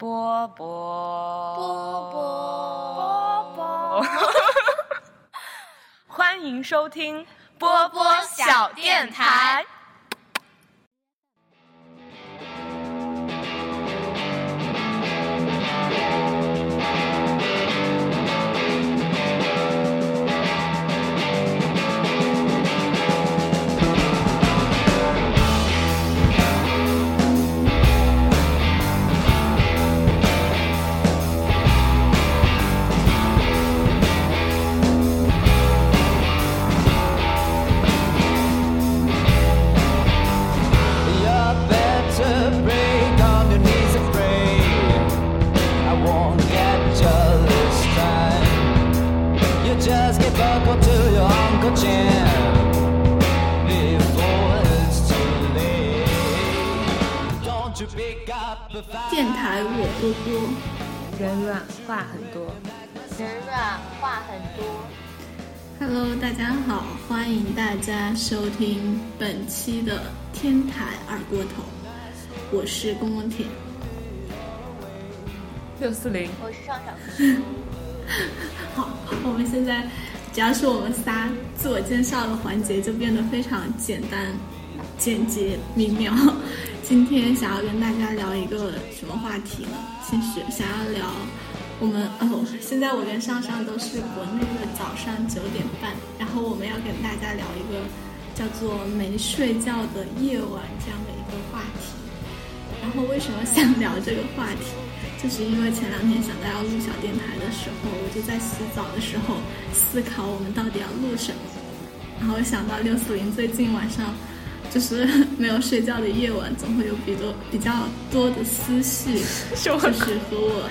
波波波波波，欢迎收听波波小电台。电台我多多，人软话很多，人软话很多。Hello，大家好，欢迎大家收听本期的天台二锅头，我是公公铁，六四零，我是上上。好，我们现在只要是我们仨自我介绍的环节，就变得非常简单、简洁、明了。今天想要跟大家聊一个什么话题呢？其实想要聊我们哦，现在我跟上上都是国内的早上九点半，然后我们要跟大家聊一个叫做没睡觉的夜晚这样的一个话题。然后为什么想聊这个话题？就是因为前两天想到要录小电台的时候，我就在洗澡的时候思考我们到底要录什么，然后想到六四零最近晚上。就是 没有睡觉的夜晚，总会有比多比较多的思绪，就是和我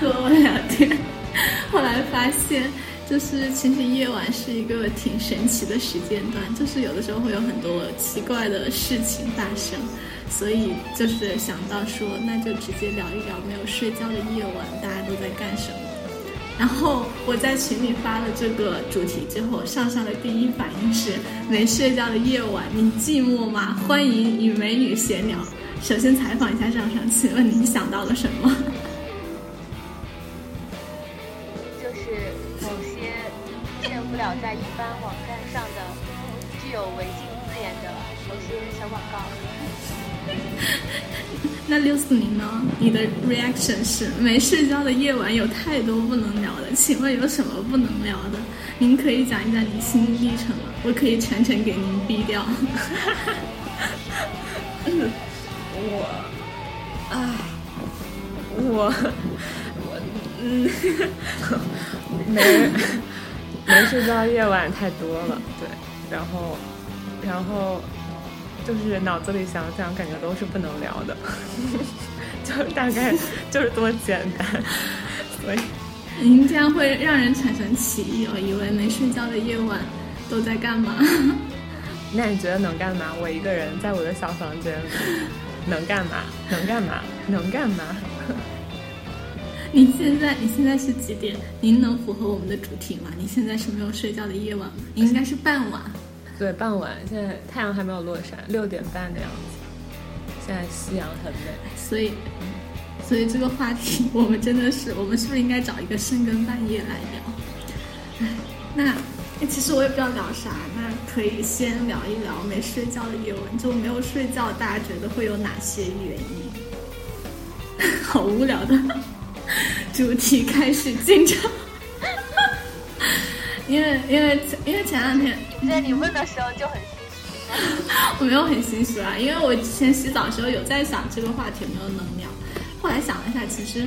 和我聊天。后来发现，就是其实夜晚是一个挺神奇的时间段，就是有的时候会有很多奇怪的事情发生，所以就是想到说，那就直接聊一聊没有睡觉的夜晚，大家都在干什么。然后我在群里发了这个主题之后，上上的第一反应是：没睡觉的夜晚，你寂寞吗？欢迎与美女闲聊。首先采访一下上上，请问你想到了什么？那六四零呢？你的 reaction 是没睡觉的夜晚有太多不能聊的，请问有什么不能聊的？您可以讲一讲你心历程吗？我可以全程给您逼掉。我，唉，我，我，嗯，没没睡觉夜晚太多了，对，然后，然后。就是脑子里想想，感觉都是不能聊的，就大概 就是多简单。所以，您这样会让人产生歧义哦，以为没睡觉的夜晚都在干嘛？那你觉得能干嘛？我一个人在我的小房间里能干嘛？能干嘛？能干嘛？你现在你现在是几点？您能符合我们的主题吗？你现在是没有睡觉的夜晚吗？应该是傍晚。对，傍晚，现在太阳还没有落山，六点半的样子。现在夕阳很美，所以，所以这个话题我们真的是，我们是不是应该找一个深更半夜来聊？哎，那其实我也不知道聊啥，那可以先聊一聊没睡觉的夜晚，就没有睡觉，大家觉得会有哪些原因？好无聊的主题开始进场。因为因为因为前两天，在你问的时候就很心虚。我没有很心虚啊，因为我之前洗澡的时候有在想这个话题有没有能聊，后来想了一下，其实，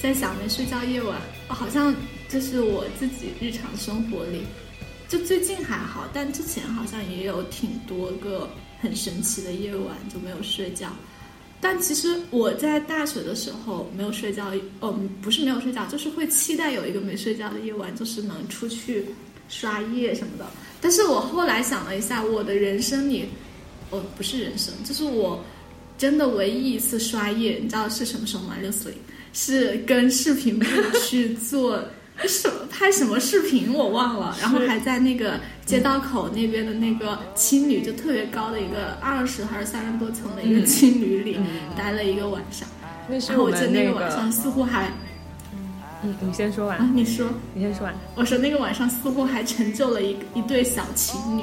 在想没睡觉夜晚，好像就是我自己日常生活里，就最近还好，但之前好像也有挺多个很神奇的夜晚就没有睡觉。但其实我在大学的时候没有睡觉，嗯，不是没有睡觉，就是会期待有一个没睡觉的夜晚，就是能出去刷夜什么的。但是我后来想了一下，我的人生里，哦，不是人生，就是我真的唯一一次刷夜，你知道是什么时候吗？六四零，是跟视频部去做。什么拍什么视频我忘了，然后还在那个街道口那边的那个青旅，就特别高的一个二十还是三十多层的一个青旅里待了一个晚上。那是然后我们记得那个个晚上似乎还嗯，你先说完啊完，，你说。你先说完。我说那个晚上似乎还成就了一一对小情侣，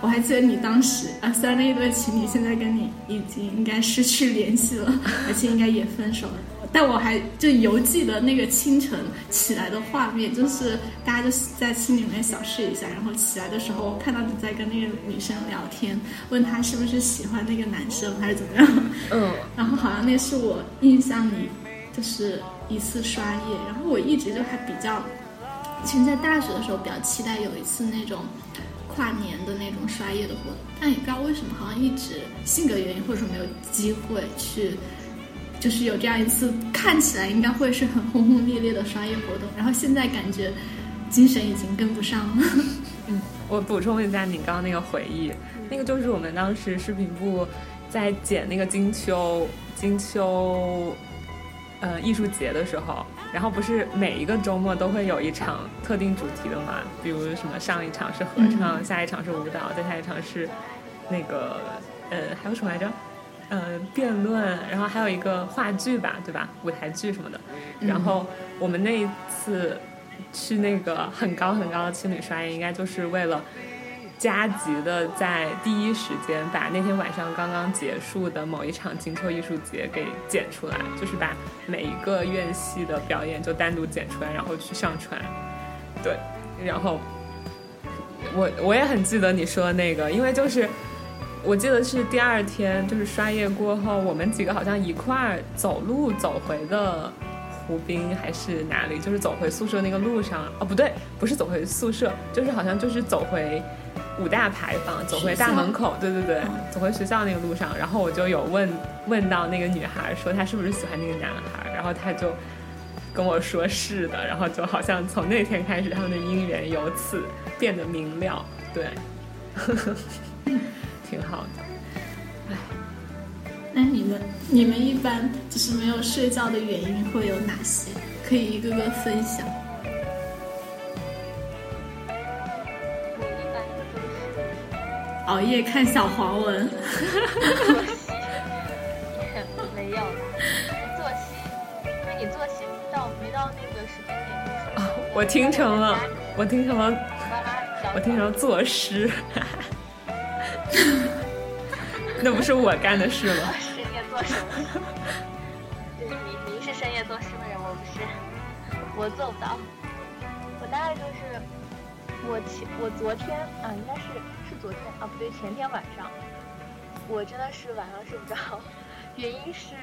我还记得你当时啊，虽然那一对情侣现在跟你已经应该失去联系了，而且应该也分手了，但我还就犹记得那个清晨起来的画面，就是大家就在心里面小试一下，然后起来的时候看到你在跟那个女生聊天，问她是不是喜欢那个男生还是怎么样，嗯，然后好像那是我印象里就是一次刷夜，然后我一直就还比较，其实在大学的时候比较期待有一次那种跨年的那种刷夜的活动，但也不知道为什么，好像一直性格原因或者说没有机会去，就是有这样一次看起来应该会是很轰轰烈烈的商业活动，然后现在感觉精神已经跟不上了。嗯我补充一下你刚刚那个回忆，那个就是我们当时视频部在剪那个金秋金秋呃艺术节的时候，然后不是每一个周末都会有一场特定主题的嘛，比如什么上一场是合唱，下一场是舞蹈，再下一场是那个呃还有什么来着？呃，辩论，然后还有一个话剧吧，对吧？舞台剧什么的。然后我们那一次去那个很高很高的青旅刷夜，应该就是为了加急的在第一时间把那天晚上刚刚结束的某一场金秋艺术节给剪出来，就是把每一个院系的表演就单独剪出来，然后去上传。对，然后我我也很记得你说的那个，因为就是。我记得是第二天，就是刷夜过后，我们几个好像一块儿走路走回的湖滨还是哪里，就是走回宿舍那个路上。哦，不对，不是走回宿舍，就是好像就是走回五大牌坊，走回大门口。对对对，走回学校那个路上。然后我就有问问到那个女孩，说她是不是喜欢那个男孩，然后她就跟我说是的。然后就好像从那天开始，他们的姻缘由此变得明了。对。挺好的，那你们你们一般就是没有睡觉的原因会有哪些？可以一个个分享。我一般熬夜看小黄文，作息，没有啦，作息，因为你作息到没到那个时间点就是。啊，我听成了，我听成了，我听成了作诗。那不是我干的事吗？深夜做什么？对，您您是深夜做诗的人，我不是，我做不到。我大概就是，我前我昨天啊，应该是是昨天啊，不对，前天晚上，我真的是晚上睡不着，原因是，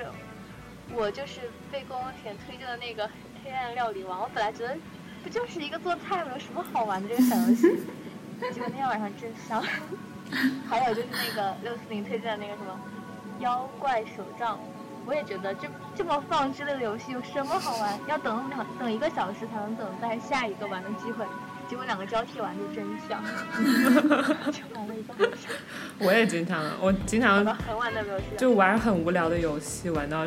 我就是被宫田推荐的那个黑暗料理王，我本来觉得不就是一个做菜吗？有什么好玩的这个小游戏？结果 那天晚上真香。还有就是那个六四零推荐的那个什么妖怪手杖，我也觉得这这么放之类的游戏有什么好玩？要等两等一个小时才能等待下一个玩的机会，结果两个交替玩就真香，就玩了一个晚上。我也经常，我经常很晚都没有睡。就玩很无聊的游戏，玩到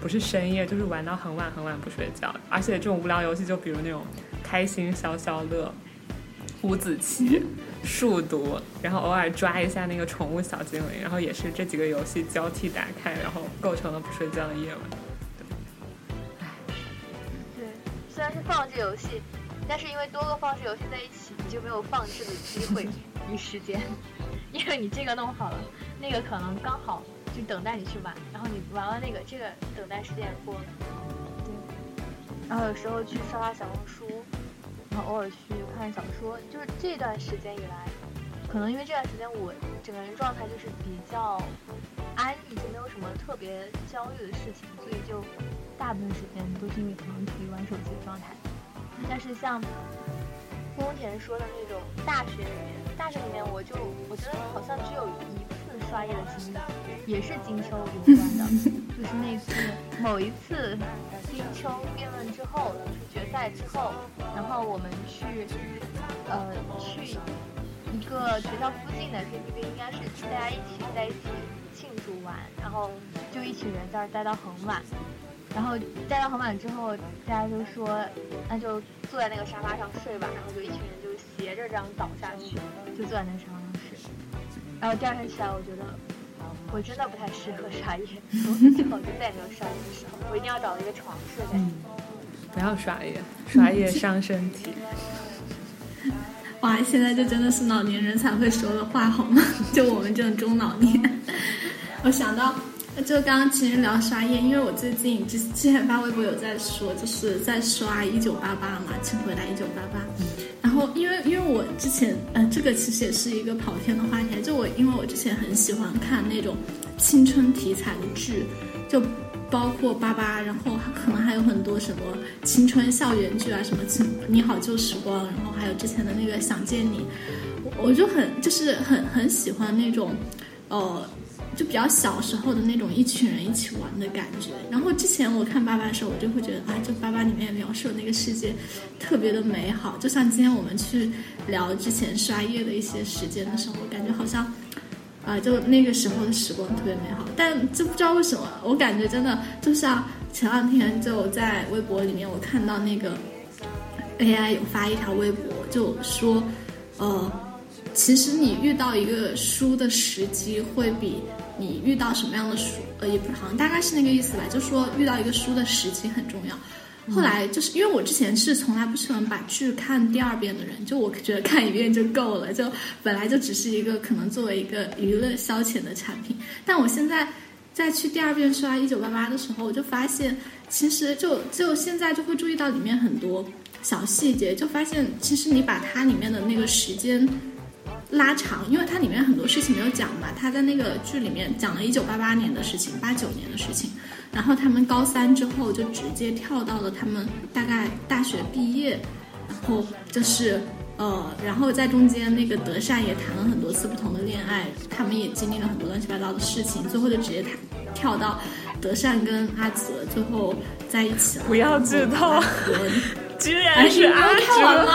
不是深夜，就是玩到很晚很晚不睡觉。而且这种无聊游戏，就比如那种开心消消乐、五子棋。数独，然后偶尔抓一下那个宠物小精灵，然后也是这几个游戏交替打开，然后构成了不睡觉的夜晚。对，虽然是放置游戏，但是因为多个放置游戏在一起，你就没有放置的机会与时间，因为你这个弄好了，那个可能刚好就等待你去玩，然后你玩完那个，这个等待时间也过了。对，然后有时候去刷刷小红书。然后偶尔去看小说，就是这段时间以来，可能因为这段时间我整个人状态就是比较安逸，就没有什么特别焦虑的事情，所以就大部分时间都是因为可能处于玩手机的状态。但是像丰田说的那种大学里面，大学里面我就我觉得好像只有一次刷夜的经历，也是金秋有关的，就是那次某一次金秋辩论之后，决赛之后。然后我们去，呃，去一个学校附近的 KTV，应该是大家一起在一起庆祝完，然后就一群人在那待到很晚，然后待到很晚之后，大家就说那就坐在那个沙发上睡吧，然后就一群人就斜着这样倒下去，就坐在那沙发上睡。然后第二天起来，我觉得我真的不太适合刷夜，从此之后就再也没有刷夜的时候。我一定要找一个床睡在。不要刷夜，刷夜伤身体。哇，现在这真的是老年人才会说的话，好吗？就我们这种中老年。我想到，就刚刚其实聊刷夜，因为我最近之之前发微博有在说，就是在刷《一九八八》嘛，请回答一九八八。然后，因为因为我之前，呃，这个其实也是一个跑偏的话题，就我因为我之前很喜欢看那种青春题材的剧，就。包括八八，然后可能还有很多什么青春校园剧啊，什么《你好旧时光》，然后还有之前的那个《想见你》，我就很就是很很喜欢那种，呃，就比较小时候的那种一群人一起玩的感觉。然后之前我看八八的时候，我就会觉得啊，就八八里面描述的那个世界特别的美好。就像今天我们去聊之前刷夜的一些时间的时候，我感觉好像。啊，就那个时候的时光特别美好，但就不知道为什么，我感觉真的就像前两天就在微博里面，我看到那个 AI 有发一条微博，就说，呃，其实你遇到一个书的时机会比你遇到什么样的书，呃，也不好像大概是那个意思吧，就说遇到一个书的时机很重要。后来就是因为我之前是从来不喜欢把剧看第二遍的人，就我觉得看一遍就够了，就本来就只是一个可能作为一个娱乐消遣的产品。但我现在再去第二遍刷《一九八八》的时候，我就发现，其实就就现在就会注意到里面很多小细节，就发现其实你把它里面的那个时间。拉长，因为它里面很多事情没有讲嘛。他在那个剧里面讲了一九八八年的事情，八九年的事情，然后他们高三之后就直接跳到了他们大概大学毕业，然后就是呃，然后在中间那个德善也谈了很多次不同的恋爱，他们也经历了很多乱七八糟的事情，最后就直接谈跳到德善跟阿泽最后在一起了。不要剧透，居然是阿哲吗？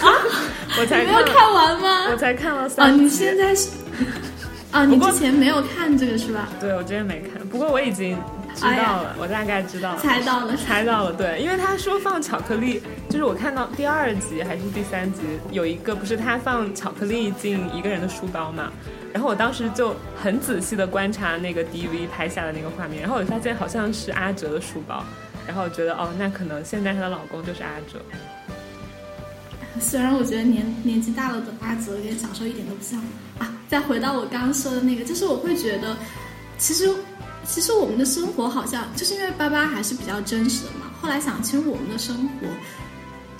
啊！我才没有看完吗？我才看了三。啊，你现在是啊？你之前没有看这个是吧？对，我之前没看。不过我已经知道了，我大概知道了。猜到了，猜到了。对，因为他说放巧克力，就是我看到第二集还是第三集，有一个不是他放巧克力进一个人的书包嘛？然后我当时就很仔细的观察那个 DV 拍下的那个画面，然后我发现好像是阿哲的书包，然后我觉得哦，那可能现在她的老公就是阿哲。虽然我觉得年年纪大了的阿泽跟小时候一点都不像啊。再回到我刚刚说的那个，就是我会觉得，其实其实我们的生活好像就是因为八八还是比较真实的嘛。后来想，其实我们的生活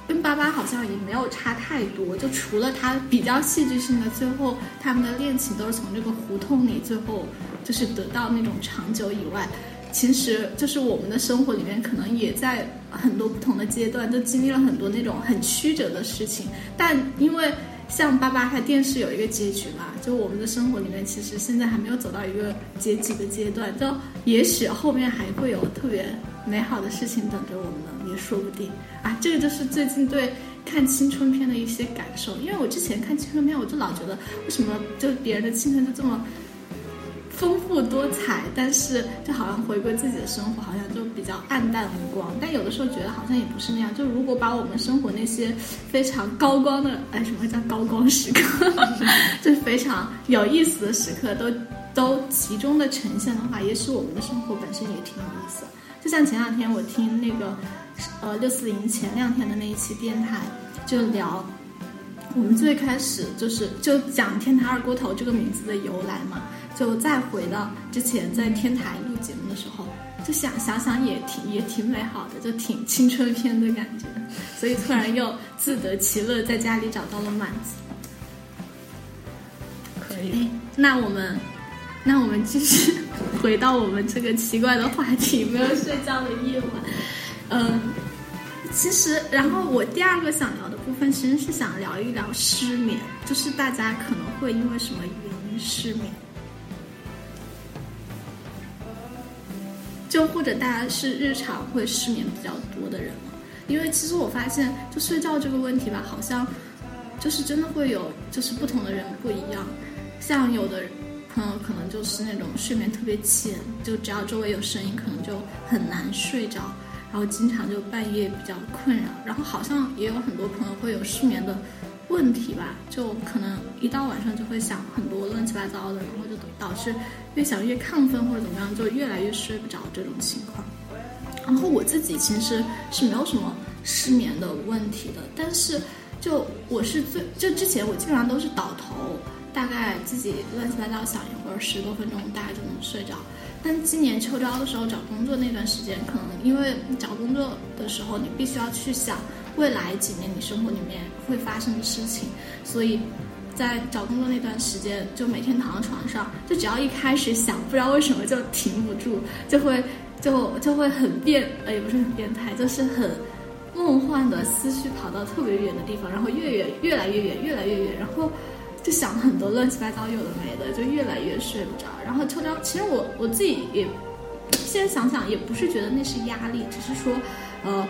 跟八八好像也没有差太多，就除了他比较戏剧性的，最后他们的恋情都是从这个胡同里最后就是得到那种长久以外。其实就是我们的生活里面，可能也在很多不同的阶段，都经历了很多那种很曲折的事情。但因为像八八它电视有一个结局嘛，就我们的生活里面，其实现在还没有走到一个结局的阶段，就也许后面还会有特别美好的事情等着我们呢，也说不定啊。这个就是最近对看青春片的一些感受，因为我之前看青春片，我就老觉得为什么就别人的青春就这么。丰富多彩，但是就好像回归自己的生活，好像就比较暗淡无光。但有的时候觉得好像也不是那样。就如果把我们生活那些非常高光的，哎，什么叫高光时刻？就非常有意思的时刻，都都集中的呈现的话，也许我们的生活本身也挺有意思。就像前两天我听那个，呃，六四零前两天的那一期电台，就聊我们最开始就是就讲“天台二锅头”这个名字的由来嘛。就再回到之前在天台录节目的时候，就想想想也挺也挺美好的，就挺青春片的感觉，所以突然又自得其乐，在家里找到了满足。可以，那我们，那我们继续回到我们这个奇怪的话题——没有睡觉的夜晚。嗯，其实，然后我第二个想聊的部分，其实是想聊一聊失眠，就是大家可能会因为什么原因失眠。就或者大家是日常会失眠比较多的人嘛？因为其实我发现，就睡觉这个问题吧，好像就是真的会有，就是不同的人不一样。像有的朋友可能就是那种睡眠特别浅，就只要周围有声音，可能就很难睡着，然后经常就半夜比较困扰。然后好像也有很多朋友会有失眠的问题吧，就可能一到晚上就会想很多乱七八糟的，然后就导致越想越亢奋或者怎么样，就越来越睡不着这种情况。然后我自己其实是没有什么失眠的问题的，但是就我是最就之前我基本上都是倒头，大概自己乱七八糟想一会儿，十多分钟大概就能睡着。但今年秋招的时候找工作那段时间，可能因为找工作的时候你必须要去想未来几年你生活里面会发生的事情，所以在找工作那段时间，就每天躺在床上，就只要一开始想，不知道为什么就停不住，就会。就就会很变，呃，也不是很变态，就是很梦幻的思绪跑到特别远的地方，然后越远越来越远，越来越远，然后就想很多乱七八糟有的没的，就越来越睡不着。然后秋招，其实我我自己也现在想想，也不是觉得那是压力，只是说，呃，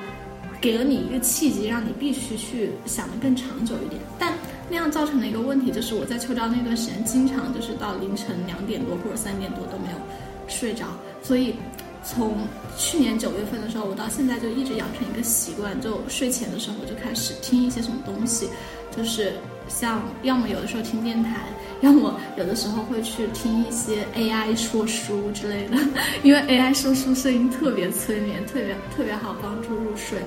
给了你一个契机，让你必须去想的更长久一点。但那样造成的一个问题就是，我在秋招那段时间，经常就是到凌晨两点多或者三点多都没有睡着，所以。从去年九月份的时候，我到现在就一直养成一个习惯，就睡前的时候就开始听一些什么东西，就是像要么有的时候听电台，要么有的时候会去听一些 AI 说书之类的，因为 AI 说书声音特别催眠，特别特别好帮助入睡。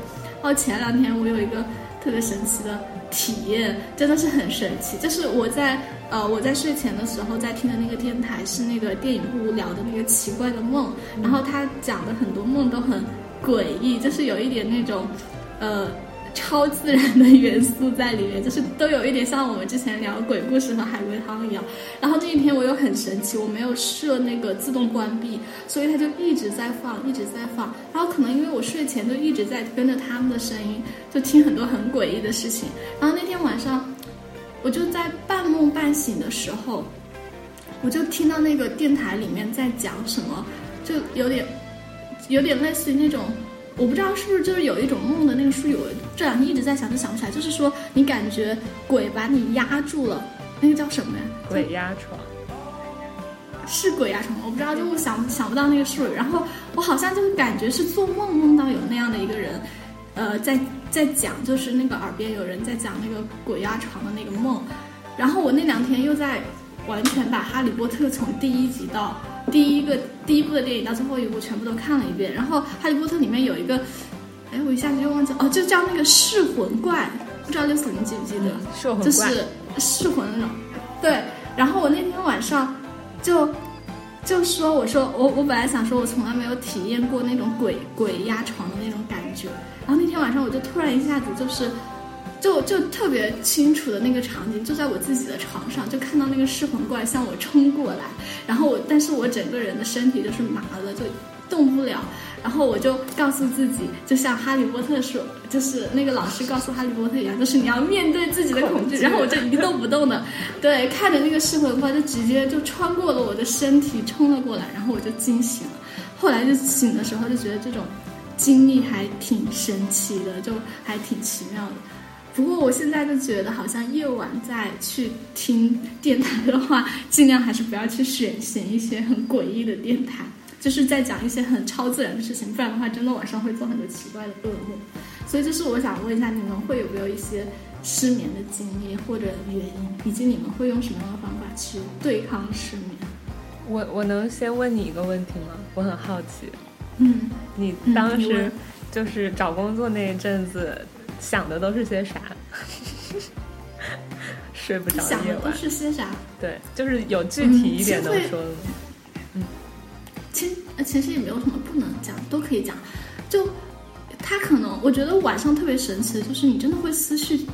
然后前两天我有一个特别神奇的体验，真的是很神奇，就是我在。呃，我在睡前的时候在听的那个电台是那个电影不无聊的那个奇怪的梦，然后他讲的很多梦都很诡异，就是有一点那种，呃，超自然的元素在里面，就是都有一点像我们之前聊鬼故事和海龟汤一样。然后这一天我又很神奇，我没有设那个自动关闭，所以它就一直在放，一直在放。然后可能因为我睡前就一直在跟着他们的声音，就听很多很诡异的事情。然后那天晚上。我就在半梦半醒的时候，我就听到那个电台里面在讲什么，就有点，有点类似于那种，我不知道是不是就是有一种梦的那个术语。我这两天一直在想，就想不起来。就是说，你感觉鬼把你压住了，那个叫什么呀？鬼压床。是鬼压床，我不知道，就想想不到那个术语。然后我好像就是感觉是做梦梦到有那样的一个人。呃，在在讲，就是那个耳边有人在讲那个鬼压床的那个梦，然后我那两天又在完全把《哈利波特》从第一集到第一个第一部的电影到最后一部全部都看了一遍。然后《哈利波特》里面有一个，哎，我一下子就忘记哦，就叫那个噬魂怪，不知道六四你记不记得？噬魂就是噬魂那种。对，然后我那天晚上就就说，我说我我本来想说，我从来没有体验过那种鬼鬼压床的那种感觉。然后那天晚上，我就突然一下子就是，就就特别清楚的那个场景，就在我自己的床上，就看到那个噬魂怪向我冲过来，然后我，但是我整个人的身体就是麻的，就动不了。然后我就告诉自己，就像哈利波特说，就是那个老师告诉哈利波特一样，就是你要面对自己的恐惧。然后我就一动不动的，对，看着那个噬魂怪就直接就穿过了我的身体冲了过来，然后我就惊醒了。后来就醒的时候就觉得这种。经历还挺神奇的，就还挺奇妙的。不过我现在就觉得，好像夜晚再去听电台的话，尽量还是不要去选选一些很诡异的电台，就是在讲一些很超自然的事情，不然的话，真的晚上会做很多奇怪的噩梦。所以，就是我想问一下，你们会有没有一些失眠的经历或者原因，以及你们会用什么样的方法去对抗失眠？我我能先问你一个问题吗？我很好奇。嗯，你当时就是找工作那一阵子，想的都是些啥？睡不着夜晚。想的都是些啥？对，就是有具体一点能说的吗？嗯，其实其实也没有什么不能讲，都可以讲。就他可能，我觉得晚上特别神奇的就是，你真的会思绪。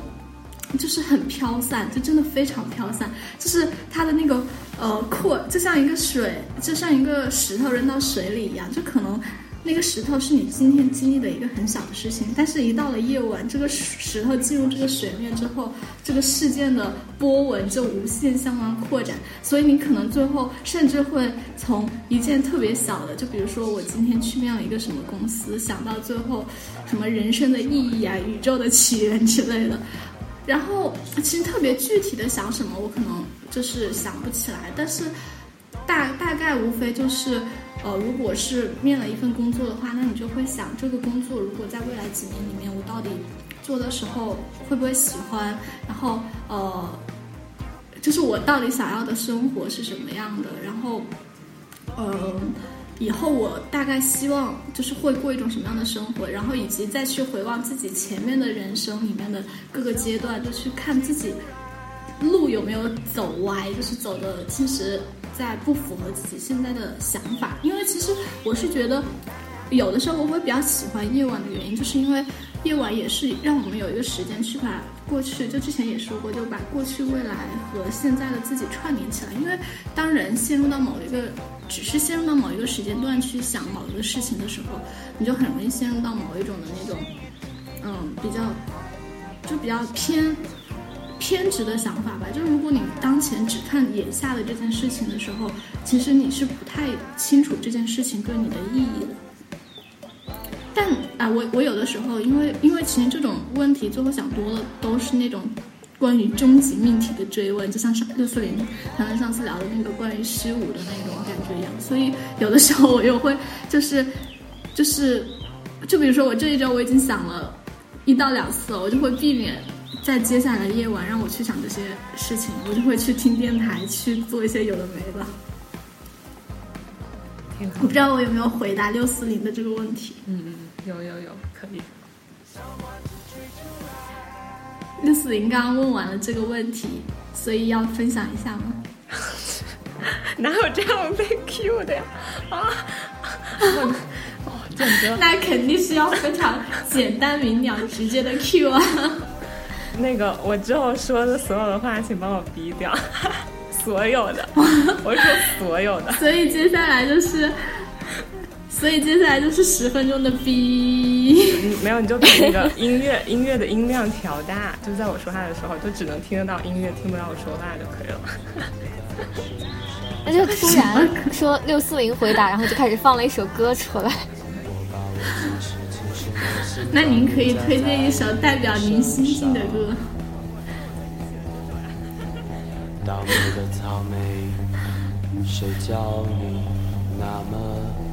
就是很飘散，就真的非常飘散。就是它的那个呃扩，就像一个水，就像一个石头扔到水里一样。就可能那个石头是你今天经历的一个很小的事情，但是一到了夜晚，这个石头进入这个水面之后，这个事件的波纹就无限向往扩展。所以你可能最后甚至会从一件特别小的，就比如说我今天去面了一个什么公司，想到最后什么人生的意义啊、宇宙的起源之类的。然后其实特别具体的想什么，我可能就是想不起来。但是大大概无非就是，呃，如果是面了一份工作的话，那你就会想这个工作如果在未来几年里面，我到底做的时候会不会喜欢？然后呃，就是我到底想要的生活是什么样的，然后，呃。以后我大概希望就是会过一种什么样的生活，然后以及再去回望自己前面的人生里面的各个阶段，就去看自己路有没有走歪，就是走的其实在不符合自己现在的想法。因为其实我是觉得，有的时候我会比较喜欢夜晚的原因，就是因为夜晚也是让我们有一个时间去把过去，就之前也说过，就把过去、未来和现在的自己串联起来。因为当人陷入到某一个只是陷入到某一个时间段去想某一个事情的时候，你就很容易陷入到某一种的那种，嗯，比较就比较偏偏执的想法吧。就是如果你当前只看眼下的这件事情的时候，其实你是不太清楚这件事情对你的意义的。但啊，我我有的时候，因为因为其实这种问题，最后想多了，都是那种。关于终极命题的追问，就像上六四零他们上次聊的那个关于虚无的那种感觉一样，所以有的时候我又会就是就是就比如说我这一周我已经想了一到两次，我就会避免在接下来的夜晚让我去想这些事情，我就会去听电台去做一些有的没的。我不知道我有没有回答六四零的这个问题。嗯嗯，有有有，可以。六四零刚刚问完了这个问题，所以要分享一下吗？哪有这样被 Q 的呀？啊！哦，简直！那肯定是要非常简单明了、直接的 Q 啊！那个，我之后说的所有的话，请帮我逼掉，所有的，我说所有的。所以接下来就是。所以接下来就是十分钟的逼没有你就把那个 音乐音乐的音量调大，就在我说话的时候，就只能听得到音乐，听不到我说话就可以了。那就突然说六四零回答，然后就开始放了一首歌出来。那您可以推荐一首代表您心境的歌。倒霉的草莓，谁叫你那么？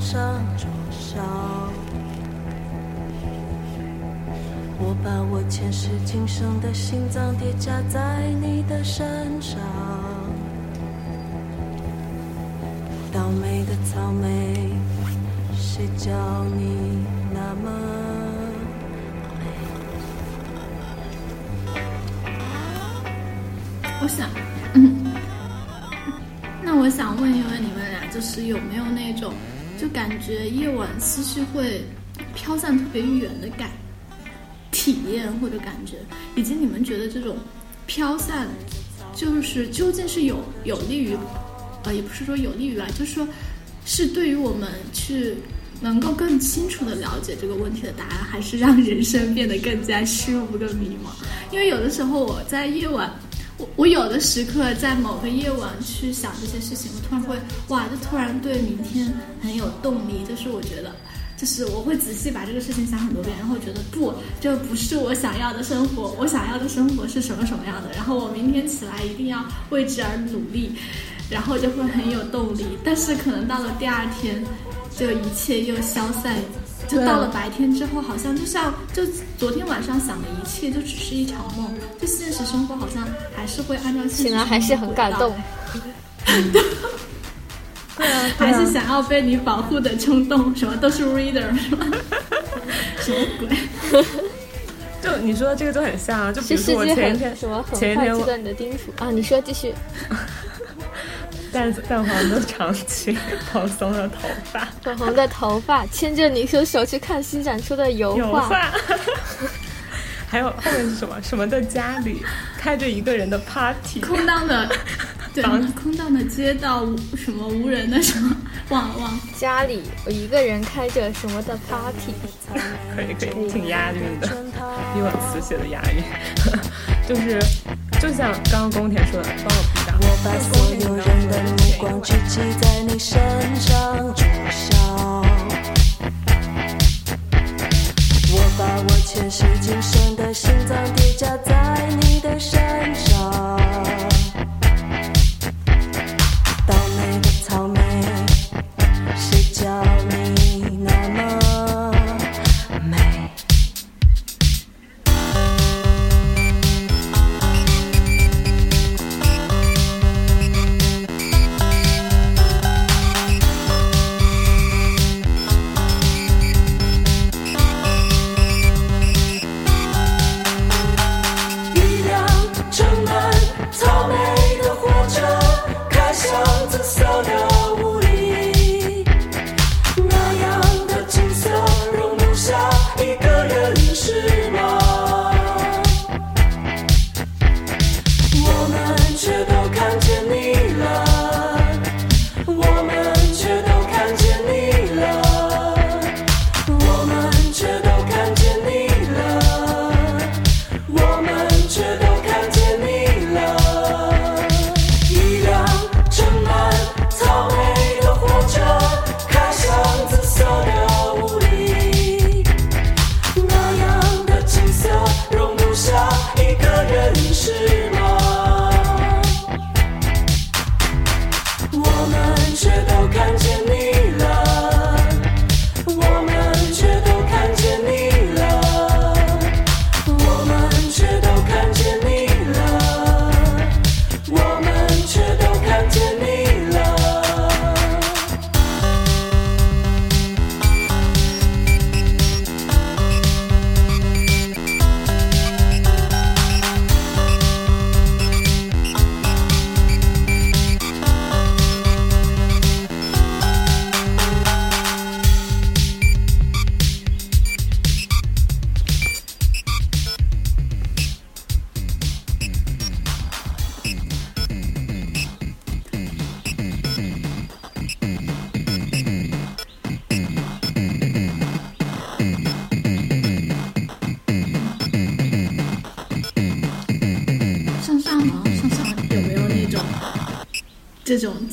上灼烧，我把我前世今生的心脏叠加在你的身上，倒霉的草莓，谁叫你？那么我想，那我想问一问你们俩，就是有没有那种，就感觉夜晚思绪会飘散特别远的感体验或者感觉，以及你们觉得这种飘散，就是究竟是有有利于，呃，也不是说有利于吧，就是说，是对于我们去。能够更清楚的了解这个问题的答案，还是让人生变得更加 虚无跟迷茫。因为有的时候我在夜晚，我有的时刻在某个夜晚去想这些事情，我突然会哇，就突然对明天很有动力。就是我觉得，就是我会仔细把这个事情想很多遍，然后觉得不，这不是我想要的生活，我想要的生活是什么什么样的，然后我明天起来一定要为之而努力，然后就会很有动力。但是可能到了第二天。就一切又消散，就到了白天之后，好像就像就昨天晚上想的一切，就只是一场梦。就现实生活好像还是会按照醒来还是很感动。对啊，还是想要被你保护的冲动，什么都是 reader，是吧？什么鬼？就你说的这个就很像啊，就比如说我前一天什么很快记得你的叮嘱啊，你说继续。淡淡黄的长裙，蓬松的头发，粉红的头发，牵着你的手去看新展出的油画，还有后面是什么？什么的家里开着一个人的 party，空荡的，对，空荡的街道，什么无人的什么，忘了忘。了。家里我一个人开着什么的 party，可以可以，挺押韵的，比我词写的押韵，就是。就像刚刚宫田说的，帮我 P 档。把所有人的目光聚集在你身上，灼烧。我把我前世今生的心脏叠加在你的身上。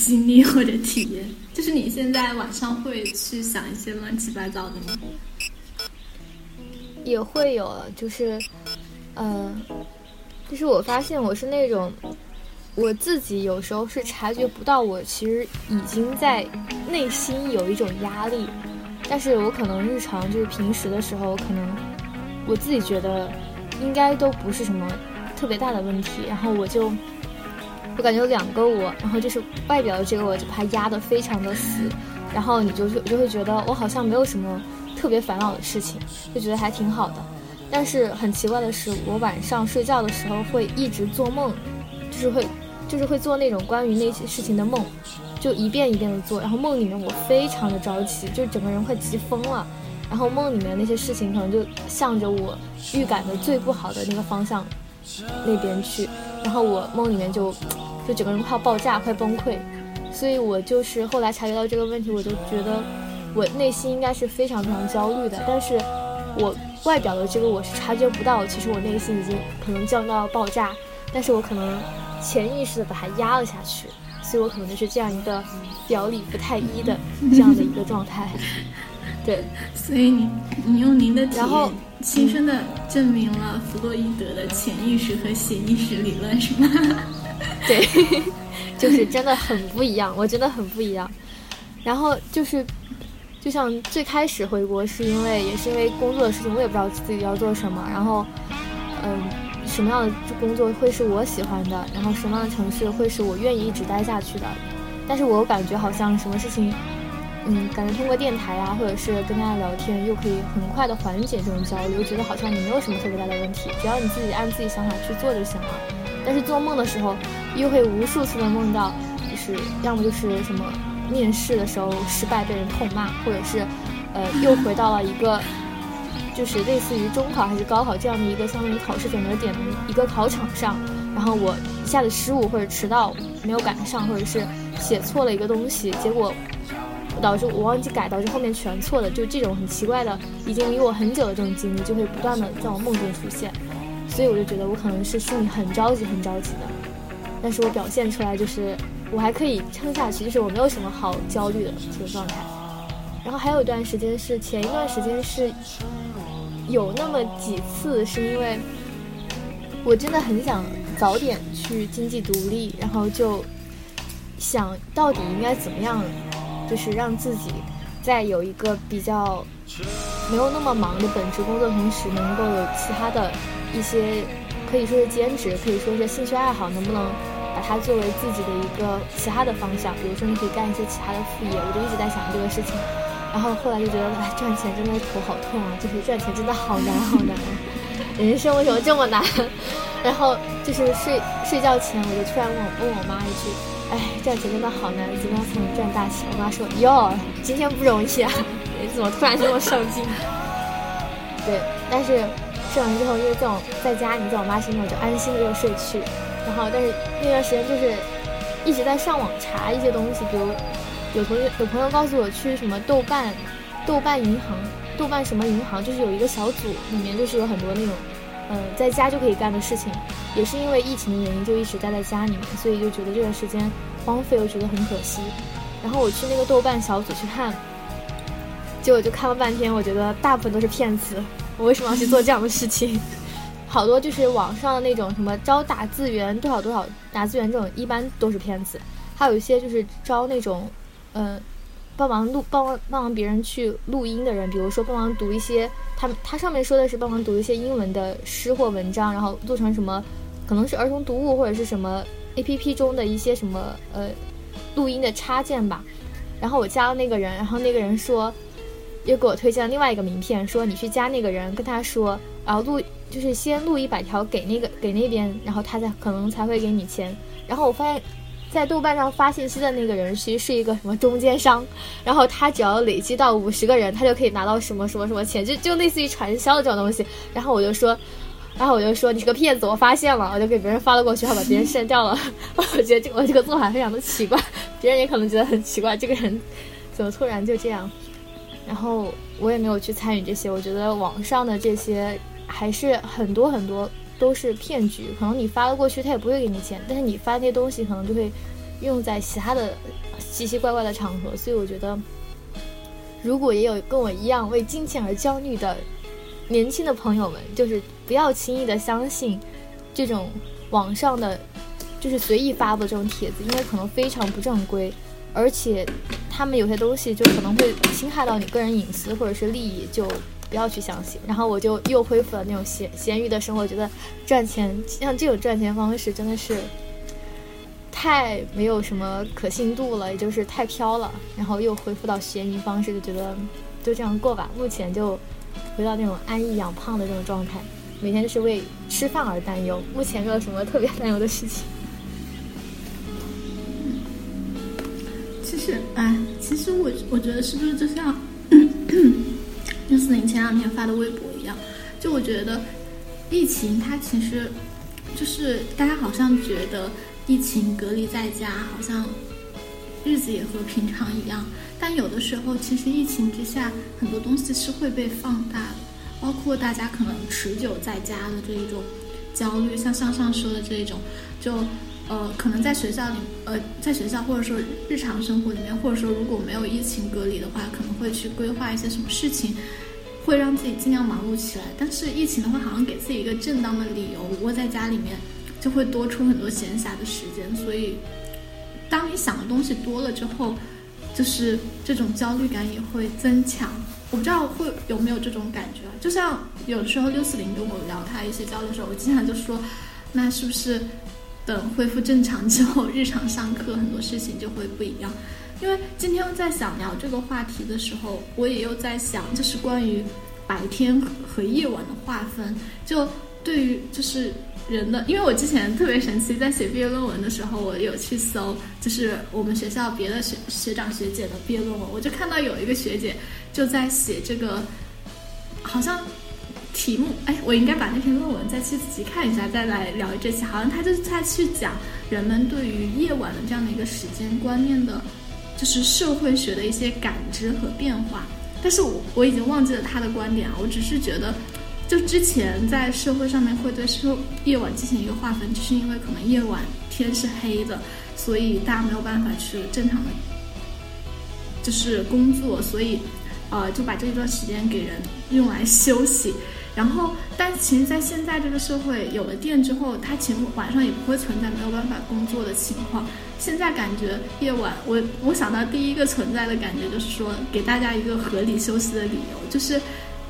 经历或者体验？就是你现在晚上会去想一些乱七八糟的吗？也会有，就是，呃，就是我发现我是那种，我自己有时候是察觉不到，我其实已经在内心有一种压力，但是我可能日常就是平时的时候，可能我自己觉得应该都不是什么特别大的问题，然后我就。我感觉有两个我，然后就是外表的这个我就把它压得非常的死，然后你就就就会觉得我好像没有什么特别烦恼的事情，就觉得还挺好的。但是很奇怪的是，我晚上睡觉的时候会一直做梦，就是会就是会做那种关于那些事情的梦，就一遍一遍的做。然后梦里面我非常的着急，就整个人快急疯了。然后梦里面那些事情可能就向着我预感的最不好的那个方向那边去，然后我梦里面就就整个人快要爆炸，快崩溃。所以我就是后来察觉到这个问题，我就觉得我内心应该是非常非常焦虑的，但是我外表的这个我是察觉不到，其实我内心已经可能降到爆炸，但是我可能潜意识的把它压了下去，所以我可能就是这样一个表里不太一的这样的一个状态。对，所以你你用您的体然后验，亲身的证明了弗洛伊德的潜意识和潜意识理论，是吗？对，就是真的很不一样，我真的很不一样。然后就是，就像最开始回国是因为也是因为工作的事情，我也不知道自己要做什么，然后，嗯，什么样的工作会是我喜欢的，然后什么样的城市会是我愿意一直待下去的。但是我感觉好像什么事情，嗯，感觉通过电台啊，或者是跟大家聊天，又可以很快的缓解这种焦虑，我觉得好像你没有什么特别大的问题，只要你自己按自己想法去做就行了。但是做梦的时候，又会无数次的梦到，就是要么就是什么面试的时候失败被人痛骂，或者是，呃，又回到了一个，就是类似于中考还是高考这样的一个相当于考试转折点的一个考场上，然后我一下子失误或者迟到没有赶上，或者是写错了一个东西，结果导致我忘记改，导致后面全错的，就这种很奇怪的，已经离我很久的这种经历，就会不断的在我梦中出现。所以我就觉得我可能是心里很着急很着急的，但是我表现出来就是我还可以撑下去，就是我没有什么好焦虑的这个状态。然后还有一段时间是前一段时间是有那么几次是因为我真的很想早点去经济独立，然后就想到底应该怎么样，就是让自己在有一个比较没有那么忙的本职工作同时，能够有其他的一些可以说是兼职，可以说是兴趣爱好，能不能把它作为自己的一个其他的方向？比如说你可以干一些其他的副业，我就一直在想这个事情。然后后来就觉得，哎，赚钱真的头好痛啊！就是赚钱真的好难好难，人生为什么这么难？然后就是睡睡觉前，我就突然问我问我妈一句，哎，赚钱真的好难，怎么样才能赚大钱？我妈说，哟，今天不容易啊，你怎么突然这么上进？对，但是睡完之后，因为这种在家，你在我妈身边，我就安心的又睡去。然后，但是那段时间就是一直在上网查一些东西，比如。有同学有朋友告诉我去什么豆瓣，豆瓣银行，豆瓣什么银行，就是有一个小组，里面就是有很多那种，嗯，在家就可以干的事情。也是因为疫情的原因，就一直待在家里面，所以就觉得这段时间荒废，又觉得很可惜。然后我去那个豆瓣小组去看，结果就看了半天，我觉得大部分都是骗子。我为什么要去做这样的事情？好多就是网上的那种什么招打字员多少多少打字员这种，一般都是骗子。还有一些就是招那种。嗯，帮忙录帮帮忙别人去录音的人，比如说帮忙读一些，他他上面说的是帮忙读一些英文的诗或文章，然后做成什么，可能是儿童读物或者是什么 A P P 中的一些什么呃录音的插件吧。然后我加了那个人，然后那个人说又给我推荐了另外一个名片，说你去加那个人，跟他说，然后录就是先录一百条给那个给那边，然后他才可能才会给你钱。然后我发现。在豆瓣上发信息的那个人其实是一个什么中间商，然后他只要累积到五十个人，他就可以拿到什么什么什么钱，就就类似于传销的这种东西。然后我就说，然后我就说你是个骗子，我发现了，我就给别人发了过去，然后把别人删掉了。我觉得这我这个做法非常的奇怪，别人也可能觉得很奇怪，这个人怎么突然就这样？然后我也没有去参与这些，我觉得网上的这些还是很多很多。都是骗局，可能你发了过去，他也不会给你钱，但是你发那些东西可能就会用在其他的奇奇怪怪的场合，所以我觉得，如果也有跟我一样为金钱而焦虑的年轻的朋友们，就是不要轻易的相信这种网上的就是随意发布的这种帖子，因为可能非常不正规，而且他们有些东西就可能会侵害到你个人隐私或者是利益，就。不要去相信，然后我就又恢复了那种闲闲鱼的生活。觉得赚钱像这种赚钱方式真的是太没有什么可信度了，也就是太飘了。然后又恢复到闲鱼方式，就觉得就这样过吧。目前就回到那种安逸养胖的这种状态，每天就是为吃饭而担忧。目前没有什么特别担忧的事情。哎，其实我我觉得是不是就像。就是你前两天发的微博一样，就我觉得，疫情它其实，就是大家好像觉得疫情隔离在家，好像日子也和平常一样。但有的时候，其实疫情之下，很多东西是会被放大的，包括大家可能持久在家的这一种焦虑，像上上说的这一种，就呃，可能在学校里，呃，在学校或者说日常生活里面，或者说如果没有疫情隔离的话，可能会去规划一些什么事情。会让自己尽量忙碌起来，但是疫情的话，好像给自己一个正当的理由，窝在家里面就会多出很多闲暇的时间。所以，当你想的东西多了之后，就是这种焦虑感也会增强。我不知道会有没有这种感觉啊？就像有的时候六四零跟我聊他一些焦虑的时候，我经常就说，那是不是等恢复正常之后，日常上课很多事情就会不一样？因为今天在想聊这个话题的时候，我也又在想，就是关于白天和夜晚的划分。就对于就是人的，因为我之前特别神奇，在写毕业论文的时候，我有去搜，就是我们学校别的学学长学姐的毕业论文，我就看到有一个学姐就在写这个，好像题目，哎，我应该把那篇论文再去仔细看一下，再来聊这期。好像他就是在去讲人们对于夜晚的这样的一个时间观念的。就是社会学的一些感知和变化，但是我我已经忘记了他的观点啊，我只是觉得，就之前在社会上面会对社夜晚进行一个划分，就是因为可能夜晚天是黑的，所以大家没有办法去正常的就是工作，所以呃就把这一段时间给人用来休息。然后，但其实，在现在这个社会，有了电之后，它前晚上也不会存在没有办法工作的情况。现在感觉夜晚，我我想到第一个存在的感觉就是说，给大家一个合理休息的理由，就是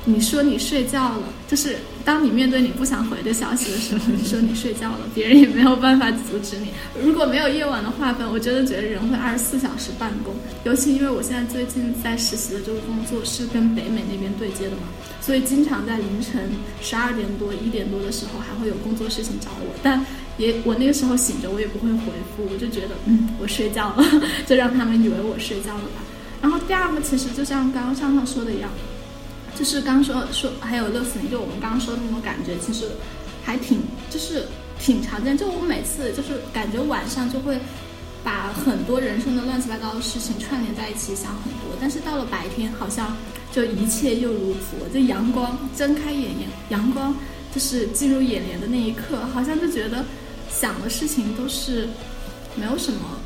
你说你睡觉了，就是当你面对你不想回的消息的时候，你说你睡觉了，别人也没有办法阻止你。如果没有夜晚的划分，我真的觉得人会二十四小时办公。尤其因为我现在最近在实习的这个工作是跟北美那边对接的嘛。所以经常在凌晨十二点多、一点多的时候，还会有工作事情找我。但也我那个时候醒着，我也不会回复，我就觉得嗯，我睡觉了，就让他们以为我睡觉了吧。然后第二个，其实就像刚刚上上说的一样，就是刚说说还有六四零，就我们刚刚说的那种感觉，其实还挺就是挺常见。就我每次就是感觉晚上就会把很多人生的乱七八糟的事情串联在一起想很多，但是到了白天好像。就一切又如昨，就阳光睁开眼眼，阳光就是进入眼帘的那一刻，好像就觉得想的事情都是没有什么，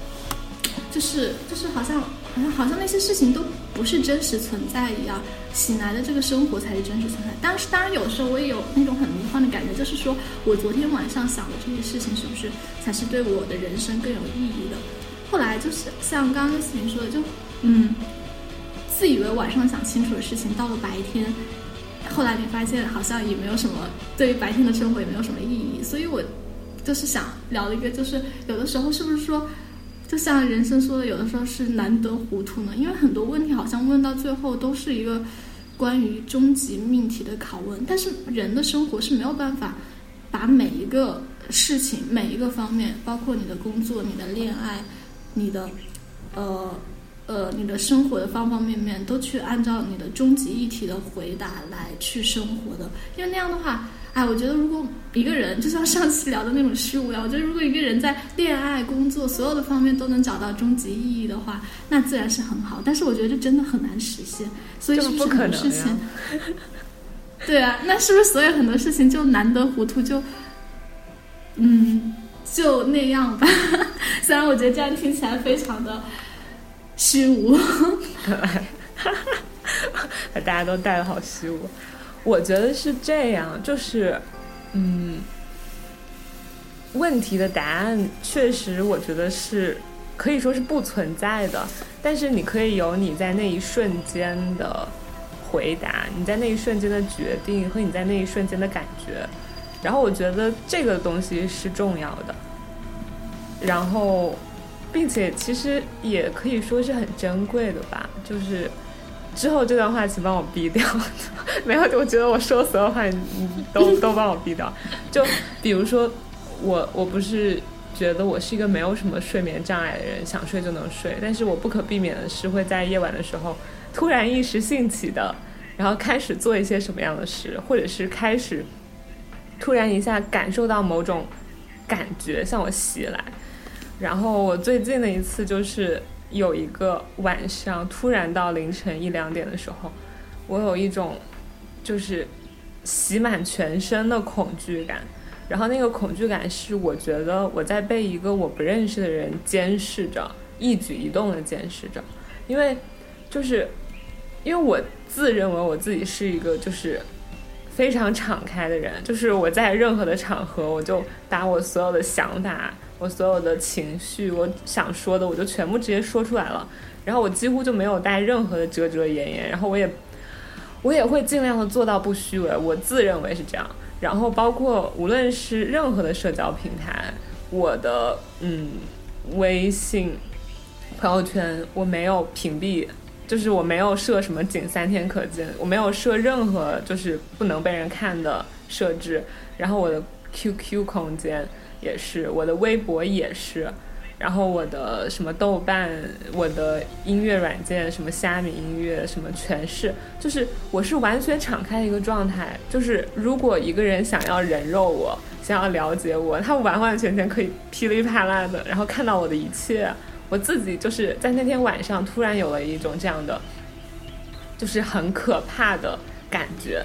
就是就是好像好像好像那些事情都不是真实存在一样，醒来的这个生活才是真实存在。当时当然有时候我也有那种很迷幻的感觉，就是说我昨天晚上想的这些事情是不是才是对我的人生更有意义的？后来就是像刚刚思明说的，就嗯。自以为晚上想清楚的事情，到了白天，后来你发现好像也没有什么，对于白天的生活也没有什么意义。所以我就是想聊一个，就是有的时候是不是说，就像人生说的，有的时候是难得糊涂呢？因为很多问题好像问到最后都是一个关于终极命题的拷问。但是人的生活是没有办法把每一个事情、每一个方面，包括你的工作、你的恋爱、你的呃。呃，你的生活的方方面面都去按照你的终极议题的回答来去生活的，因为那样的话，哎，我觉得如果一个人就像上期聊的那种虚无呀，我觉得如果一个人在恋爱、工作所有的方面都能找到终极意义的话，那自然是很好。但是我觉得这真的很难实现，所以是不是很多事情？对啊，那是不是所有很多事情就难得糊涂，就嗯，就那样吧？虽然我觉得这样听起来非常的。虚无，把 大家都带的好虚无。我觉得是这样，就是，嗯，问题的答案确实，我觉得是可以说是不存在的。但是你可以有你在那一瞬间的回答，你在那一瞬间的决定和你在那一瞬间的感觉。然后我觉得这个东西是重要的。然后。并且其实也可以说是很珍贵的吧，就是之后这段话请帮我逼掉，没有，我觉得我说所有话你都 都帮我逼掉。就比如说我我不是觉得我是一个没有什么睡眠障碍的人，想睡就能睡，但是我不可避免的是会在夜晚的时候突然一时兴起的，然后开始做一些什么样的事，或者是开始突然一下感受到某种感觉向我袭来。然后我最近的一次就是有一个晚上，突然到凌晨一两点的时候，我有一种就是袭满全身的恐惧感。然后那个恐惧感是我觉得我在被一个我不认识的人监视着，一举一动的监视着。因为就是因为我自认为我自己是一个就是非常敞开的人，就是我在任何的场合，我就把我所有的想法。我所有的情绪，我想说的，我就全部直接说出来了。然后我几乎就没有带任何的遮遮掩掩。然后我也，我也会尽量的做到不虚伪。我自认为是这样。然后包括无论是任何的社交平台，我的嗯微信朋友圈，我没有屏蔽，就是我没有设什么仅三天可见，我没有设任何就是不能被人看的设置。然后我的 QQ 空间。也是我的微博也是，然后我的什么豆瓣，我的音乐软件什么虾米音乐什么全是，就是我是完全敞开的一个状态。就是如果一个人想要人肉我，想要了解我，他完完全全可以噼里啪啦的，然后看到我的一切。我自己就是在那天晚上突然有了一种这样的，就是很可怕的感觉。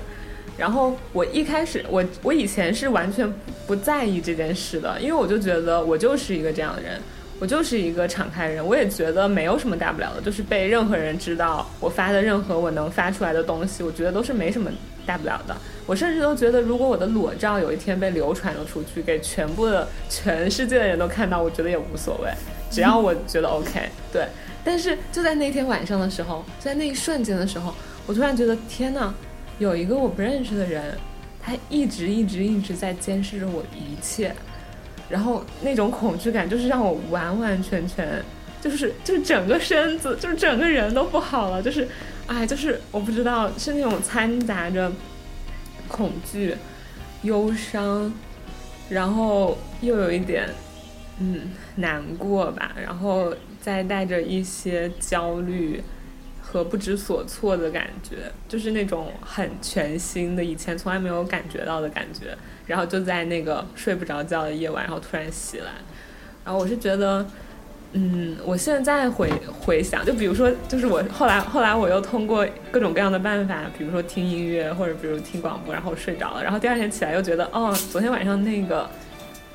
然后我一开始，我我以前是完全不在意这件事的，因为我就觉得我就是一个这样的人，我就是一个敞开人，我也觉得没有什么大不了的，就是被任何人知道我发的任何我能发出来的东西，我觉得都是没什么大不了的。我甚至都觉得，如果我的裸照有一天被流传了出去，给全部的全世界的人都看到，我觉得也无所谓，只要我觉得 OK。对，但是就在那天晚上的时候，在那一瞬间的时候，我突然觉得，天呐！有一个我不认识的人，他一直一直一直在监视着我一切，然后那种恐惧感就是让我完完全全，就是就是整个身子，就是整个人都不好了，就是，哎，就是我不知道是那种掺杂着恐惧、忧伤，然后又有一点嗯难过吧，然后再带着一些焦虑。和不知所措的感觉，就是那种很全新的，以前从来没有感觉到的感觉。然后就在那个睡不着觉的夜晚，然后突然袭来。然后我是觉得，嗯，我现在回回想，就比如说，就是我后来后来我又通过各种各样的办法，比如说听音乐或者比如听广播，然后睡着了。然后第二天起来又觉得，哦，昨天晚上那个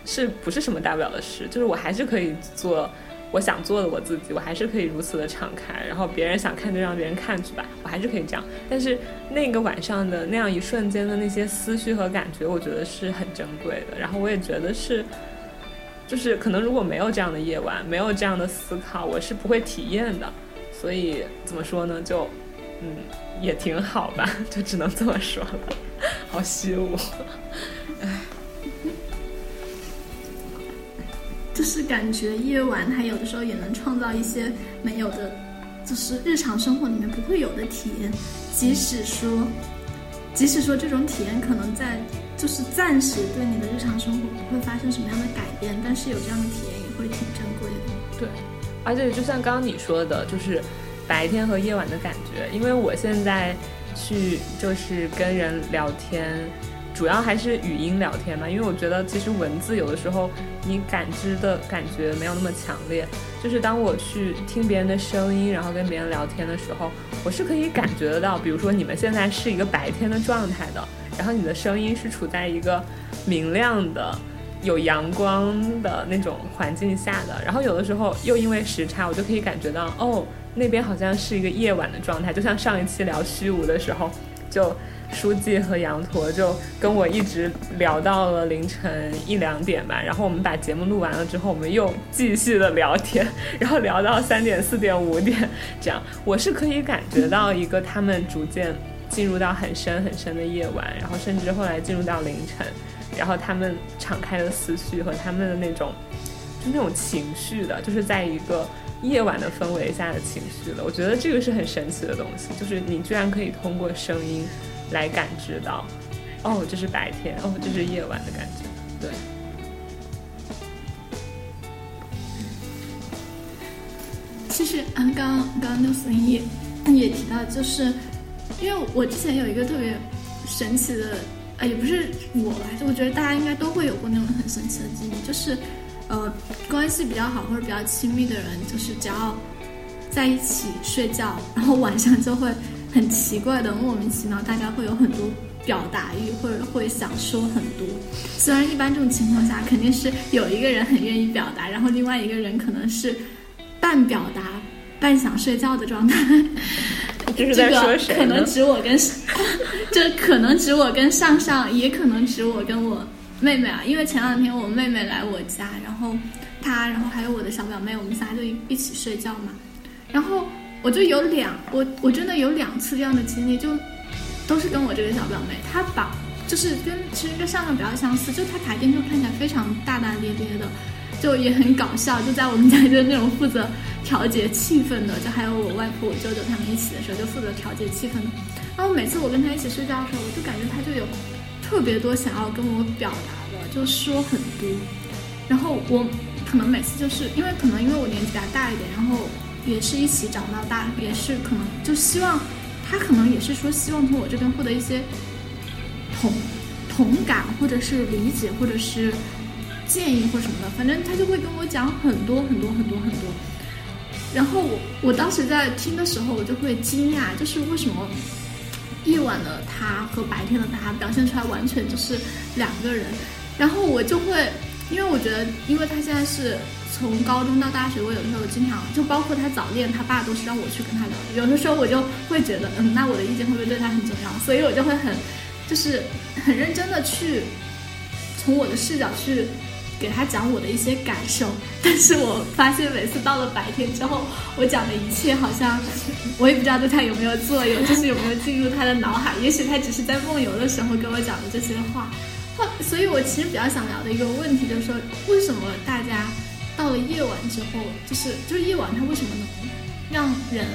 是不是什么大不了的事？就是我还是可以做。我想做的我自己，我还是可以如此的敞开，然后别人想看就让别人看去吧，我还是可以这样。但是那个晚上的那样一瞬间的那些思绪和感觉，我觉得是很珍贵的。然后我也觉得是，就是可能如果没有这样的夜晚，没有这样的思考，我是不会体验的。所以怎么说呢？就嗯，也挺好吧，就只能这么说了。好虚无，就是感觉夜晚，它有的时候也能创造一些没有的，就是日常生活里面不会有的体验。即使说，即使说这种体验可能在就是暂时对你的日常生活不会发生什么样的改变，但是有这样的体验也会挺珍贵的。对，而且就像刚刚你说的，就是白天和夜晚的感觉。因为我现在去就是跟人聊天。主要还是语音聊天嘛，因为我觉得其实文字有的时候你感知的感觉没有那么强烈。就是当我去听别人的声音，然后跟别人聊天的时候，我是可以感觉得到，比如说你们现在是一个白天的状态的，然后你的声音是处在一个明亮的、有阳光的那种环境下的，然后有的时候又因为时差，我就可以感觉到哦，那边好像是一个夜晚的状态，就像上一期聊虚无的时候就。书记和羊驼就跟我一直聊到了凌晨一两点吧，然后我们把节目录完了之后，我们又继续的聊天，然后聊到三点、四点、五点，这样我是可以感觉到一个他们逐渐进入到很深很深的夜晚，然后甚至后来进入到凌晨，然后他们敞开的思绪和他们的那种就那种情绪的，就是在一个夜晚的氛围下的情绪的，我觉得这个是很神奇的东西，就是你居然可以通过声音。来感知到，哦，这是白天，哦，这是夜晚的感觉，对。其实，啊，刚刚刚六四零也也提到，就是因为我之前有一个特别神奇的，呃，也不是我吧，就我觉得大家应该都会有过那种很神奇的经历，就是呃，关系比较好或者比较亲密的人，就是只要在一起睡觉，然后晚上就会。很奇怪的，莫名其妙，大家会有很多表达欲，或者会想说很多。虽然一般这种情况下，肯定是有一个人很愿意表达，然后另外一个人可能是半表达、半想睡觉的状态。这是在说谁？可能指我跟，这可能指我跟上上，也可能指我跟我妹妹啊。因为前两天我妹妹来我家，然后她，然后还有我的小表妹，我们仨就一一起睡觉嘛，然后。我就有两，我我真的有两次这样的经历，就都是跟我这个小表妹，她把就是跟其实跟上个比较相似，就她台电就看起来非常大大咧咧的，就也很搞笑，就在我们家就是那种负责调节气氛的，就还有我外婆、我舅舅他们一起的时候，就负责调节气氛的。然后每次我跟她一起睡觉的时候，我就感觉她就有特别多想要跟我表达的，就说很多。然后我可能每次就是因为可能因为我年纪比较大一点，然后。也是一起长到大，也是可能就希望他可能也是说希望从我这边获得一些同同感，或者是理解，或者是建议或什么的。反正他就会跟我讲很多很多很多很多。然后我我当时在听的时候，我就会惊讶，就是为什么夜晚的他和白天的他表现出来完全就是两个人。然后我就会，因为我觉得，因为他现在是从高中到大学，我有的时候经常就包括他早恋，他爸都是让我去跟他聊。有的时候我就会觉得，嗯，那我的意见会不会对他很重要？所以我就会很，就是很认真的去从我的视角去给他讲我的一些感受。但是我发现每次到了白天之后，我讲的一切好像我也不知道对他有没有作用，就是有没有进入他的脑海。也许他只是在梦游的时候跟我讲的这些话。后，所以我其实比较想聊的一个问题就是说，为什么大家到了夜晚之后，就是就是夜晚它为什么能让人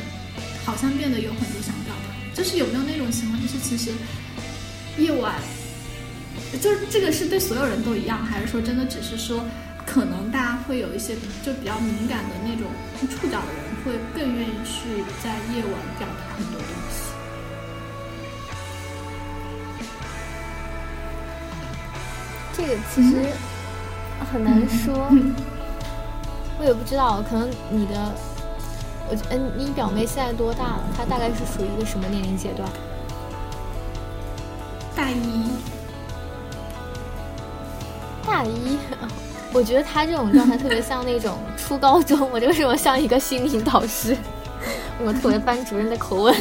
好像变得有很多想表达？就是有没有那种情况，就是其实夜晚，就是这个是对所有人都一样，还是说真的只是说，可能大家会有一些就比较敏感的那种触角的人，会更愿意去在夜晚表达很多东西。这个其实很难说，我也不知道，可能你的，我嗯，你表妹现在多大了？她大概是属于一个什么年龄阶段？大一，大一，我觉得她这种状态特别像那种初高中，我为什么像一个心理导师？我特别班主任的口吻，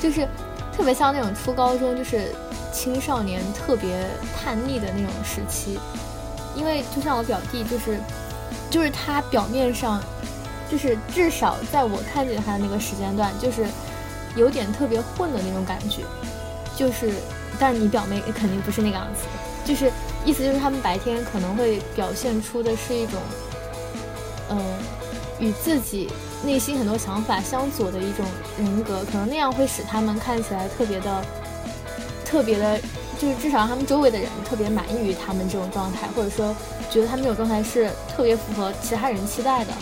就是特别像那种初高中，就是青少年特别叛逆的那种时期。因为就像我表弟，就是就是他表面上，就是至少在我看见他的那个时间段，就是有点特别混的那种感觉。就是，但你表妹肯定不是那个样子，就是意思就是他们白天可能会表现出的是一种，嗯、与自己内心很多想法相左的一种人格，可能那样会使他们看起来特别的、特别的，就是至少他们周围的人特别满意于他们这种状态，或者说觉得他们这种状态是特别符合其他人期待的。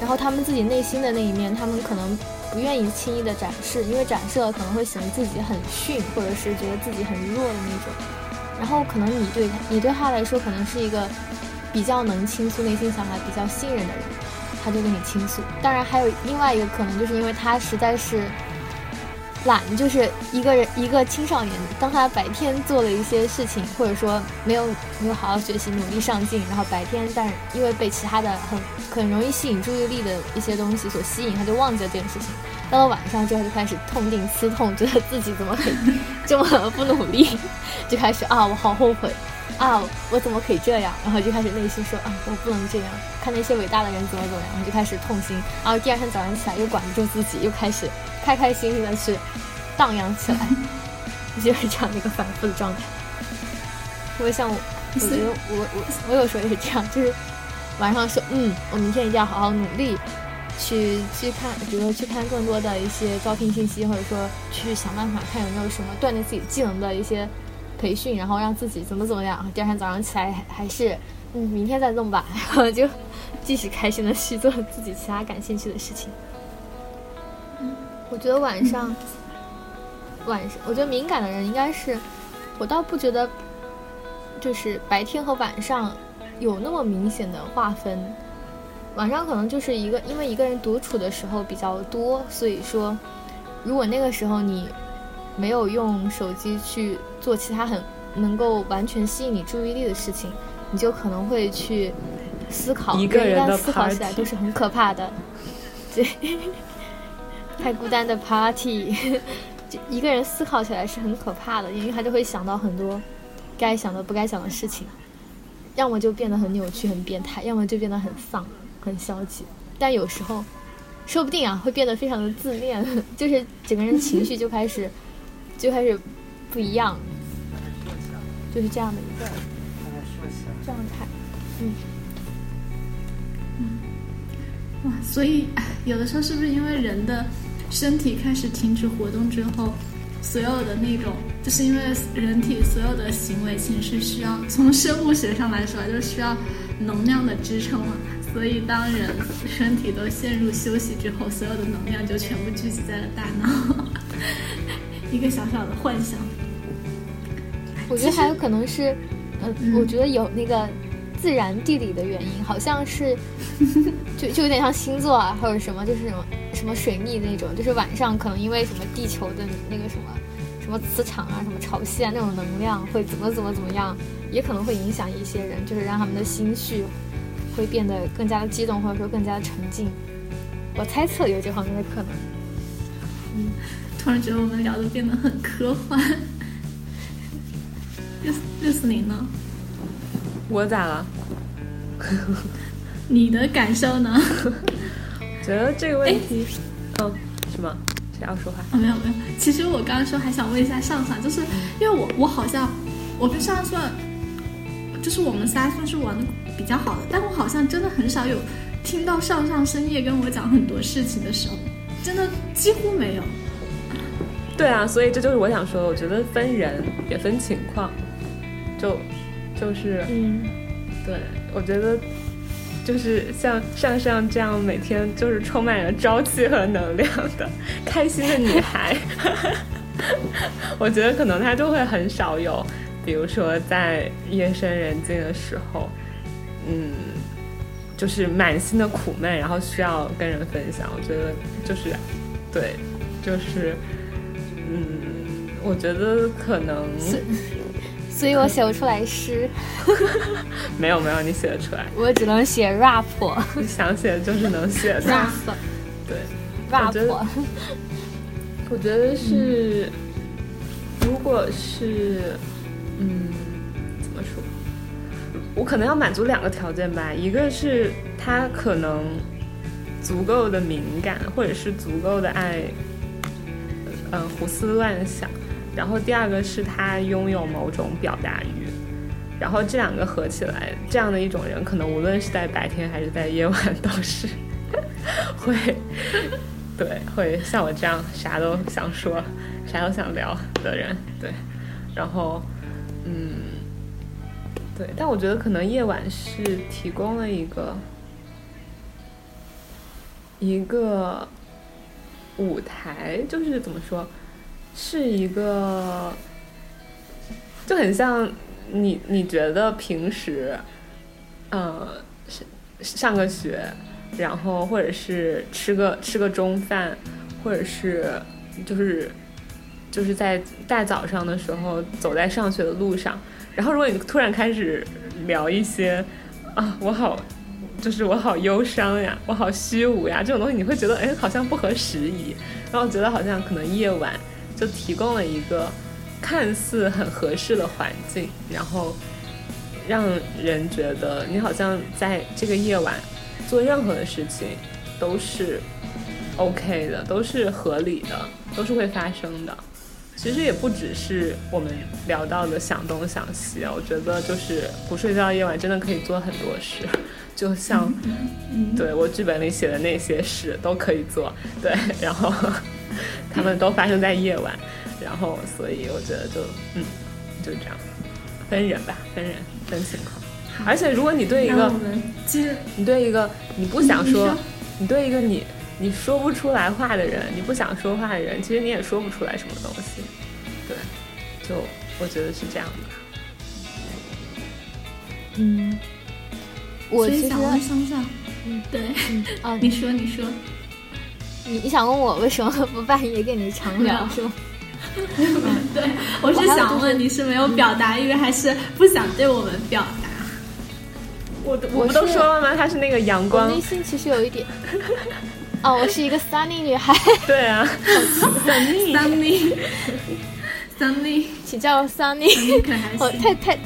然后他们自己内心的那一面，他们可能不愿意轻易的展示，因为展示了可能会显得自己很逊，或者是觉得自己很弱的那种。然后可能你对他，你对他来说可能是一个比较能倾诉内心想法、比较信任的人，他就跟你倾诉。当然还有另外一个可能，就是因为他实在是懒，就是一个人一个青少年，当他白天做了一些事情，或者说没有没有好好学习、努力上进，然后白天但是因为被其他的很很容易吸引注意力的一些东西所吸引，他就忘记了这件事情。到了晚上之后就开始痛定思痛，觉得自己怎么 这么不努力，就开始啊，我好后悔啊，我怎么可以这样？然后就开始内心说啊，我不能这样，看那些伟大的人怎么怎么样，然后就开始痛心。然后第二天早上起来又管不住自己，又开始开开心心的去荡漾起来，就是这样的一个反复的状态。特别像我，我觉得我我我有时候也是这样，就是晚上说嗯，我明天一定要好好努力。去去看，比如说去看更多的一些招聘信息，或者说去想办法看有没有什么锻炼自己技能的一些培训，然后让自己怎么怎么样。第二天早上起来还还是，嗯，明天再弄吧，然 后就继续开心的去做自己其他感兴趣的事情。我觉得晚上，晚上，我觉得敏感的人应该是，我倒不觉得，就是白天和晚上有那么明显的划分。晚上可能就是一个，因为一个人独处的时候比较多，所以说，如果那个时候你没有用手机去做其他很能够完全吸引你注意力的事情，你就可能会去思考，一个人的思考起来都是很可怕的，对，太孤单的 party，就一个人思考起来是很可怕的，因为他就会想到很多该想的不该想的事情，要么就变得很扭曲、很变态，要么就变得很丧。很消极，但有时候，说不定啊，会变得非常的自恋，就是整个人情绪就开始，就开始不一样，就是这样的一个状态。嗯，哇，所以哎有的时候是不是因为人的身体开始停止活动之后，所有的那种，就是因为人体所有的行为其实是需要从生物学上来说，就是需要能量的支撑嘛。所以当人身体都陷入休息之后，所有的能量就全部聚集在了大脑，一个小小的幻想。我觉得还有可能是，呃，我觉得有那个自然地理的原因，好像是就就有点像星座啊，或者什么，就是什么什么水逆那种，就是晚上可能因为什么地球的那个什么什么磁场啊、什么潮汐啊那种能量会怎么怎么怎么样，也可能会影响一些人，就是让他们的心绪会变得更加的激动，或者说更加的沉静。我猜测有这方面的可能。嗯突然觉得我们聊的变得很科幻。六六四零呢？我咋了？你的感受呢？觉得这个问题，嗯，什么？谁要说话？啊，没有没有。其实我刚刚说还想问一下上上，就是因为我我好像我跟上上算，就是我们仨算是玩的比较好的，但我好像真的很少有听到上上深夜跟我讲很多事情的时候，真的几乎没有。对啊，所以这就是我想说的，我觉得分人也分情况，就就是嗯，对，我觉得就是像上上这样每天就是充满了朝气和能量的开心的女孩，我觉得可能她就会很少有，比如说在夜深人静的时候，嗯，就是满心的苦闷，然后需要跟人分享。我觉得就是对，就是嗯，我觉得可能是所以我写不出来诗，没有没有你写得出来。我只能写 rap 你想写就是能写的，rap 对，rap。我觉得是，如果是，嗯，怎么说？我可能要满足两个条件吧，一个是他可能足够的敏感，或者是足够的爱，嗯、胡思乱想，然后第二个是他拥有某种表达欲。然后这两个合起来，这样的一种人，可能无论是在白天还是在夜晚，都是会对，会像我这样啥都想说、啥都想聊的人，对。然后，嗯，对，但我觉得可能夜晚是提供了一个一个舞台，就是怎么说，是一个就很像你你觉得平时，呃，是上个学。然后或者是吃个吃个中饭，或者是就是就是在大早上的时候走在上学的路上，然后如果你突然开始聊一些啊，我好就是我好忧伤呀，我好虚无呀这种东西，你会觉得哎好像不合时宜，然后觉得好像可能夜晚就提供了一个看似很合适的环境，然后让人觉得你好像在这个夜晚。做任何的事情都是 OK 的，都是合理的，都是会发生的。其实也不只是我们聊到的想东想西啊，我觉得就是不睡觉夜晚真的可以做很多事，就像对我剧本里写的那些事都可以做，对，然后他们都发生在夜晚，然后所以我觉得就嗯就这样，分人吧，分人分情况。而且，如果你对一个，你对一个你不想说，你对一个你你说不出来话的人，你不想说话的人，其实你也说不出来什么东西。对，就我觉得是这样的。嗯，我其实想问上上，嗯，对，啊，你说你说，你你想问我为什么不半夜跟你长聊是吗？对，我是想问你是没有表达欲，还是不想对我们表达？我我不都说了吗？她是那个阳我光内，心其实有一点，哦，我是一个 sunny 女孩，对啊，Sunny，Sunny Sunny 请叫我 sunny。我，太太，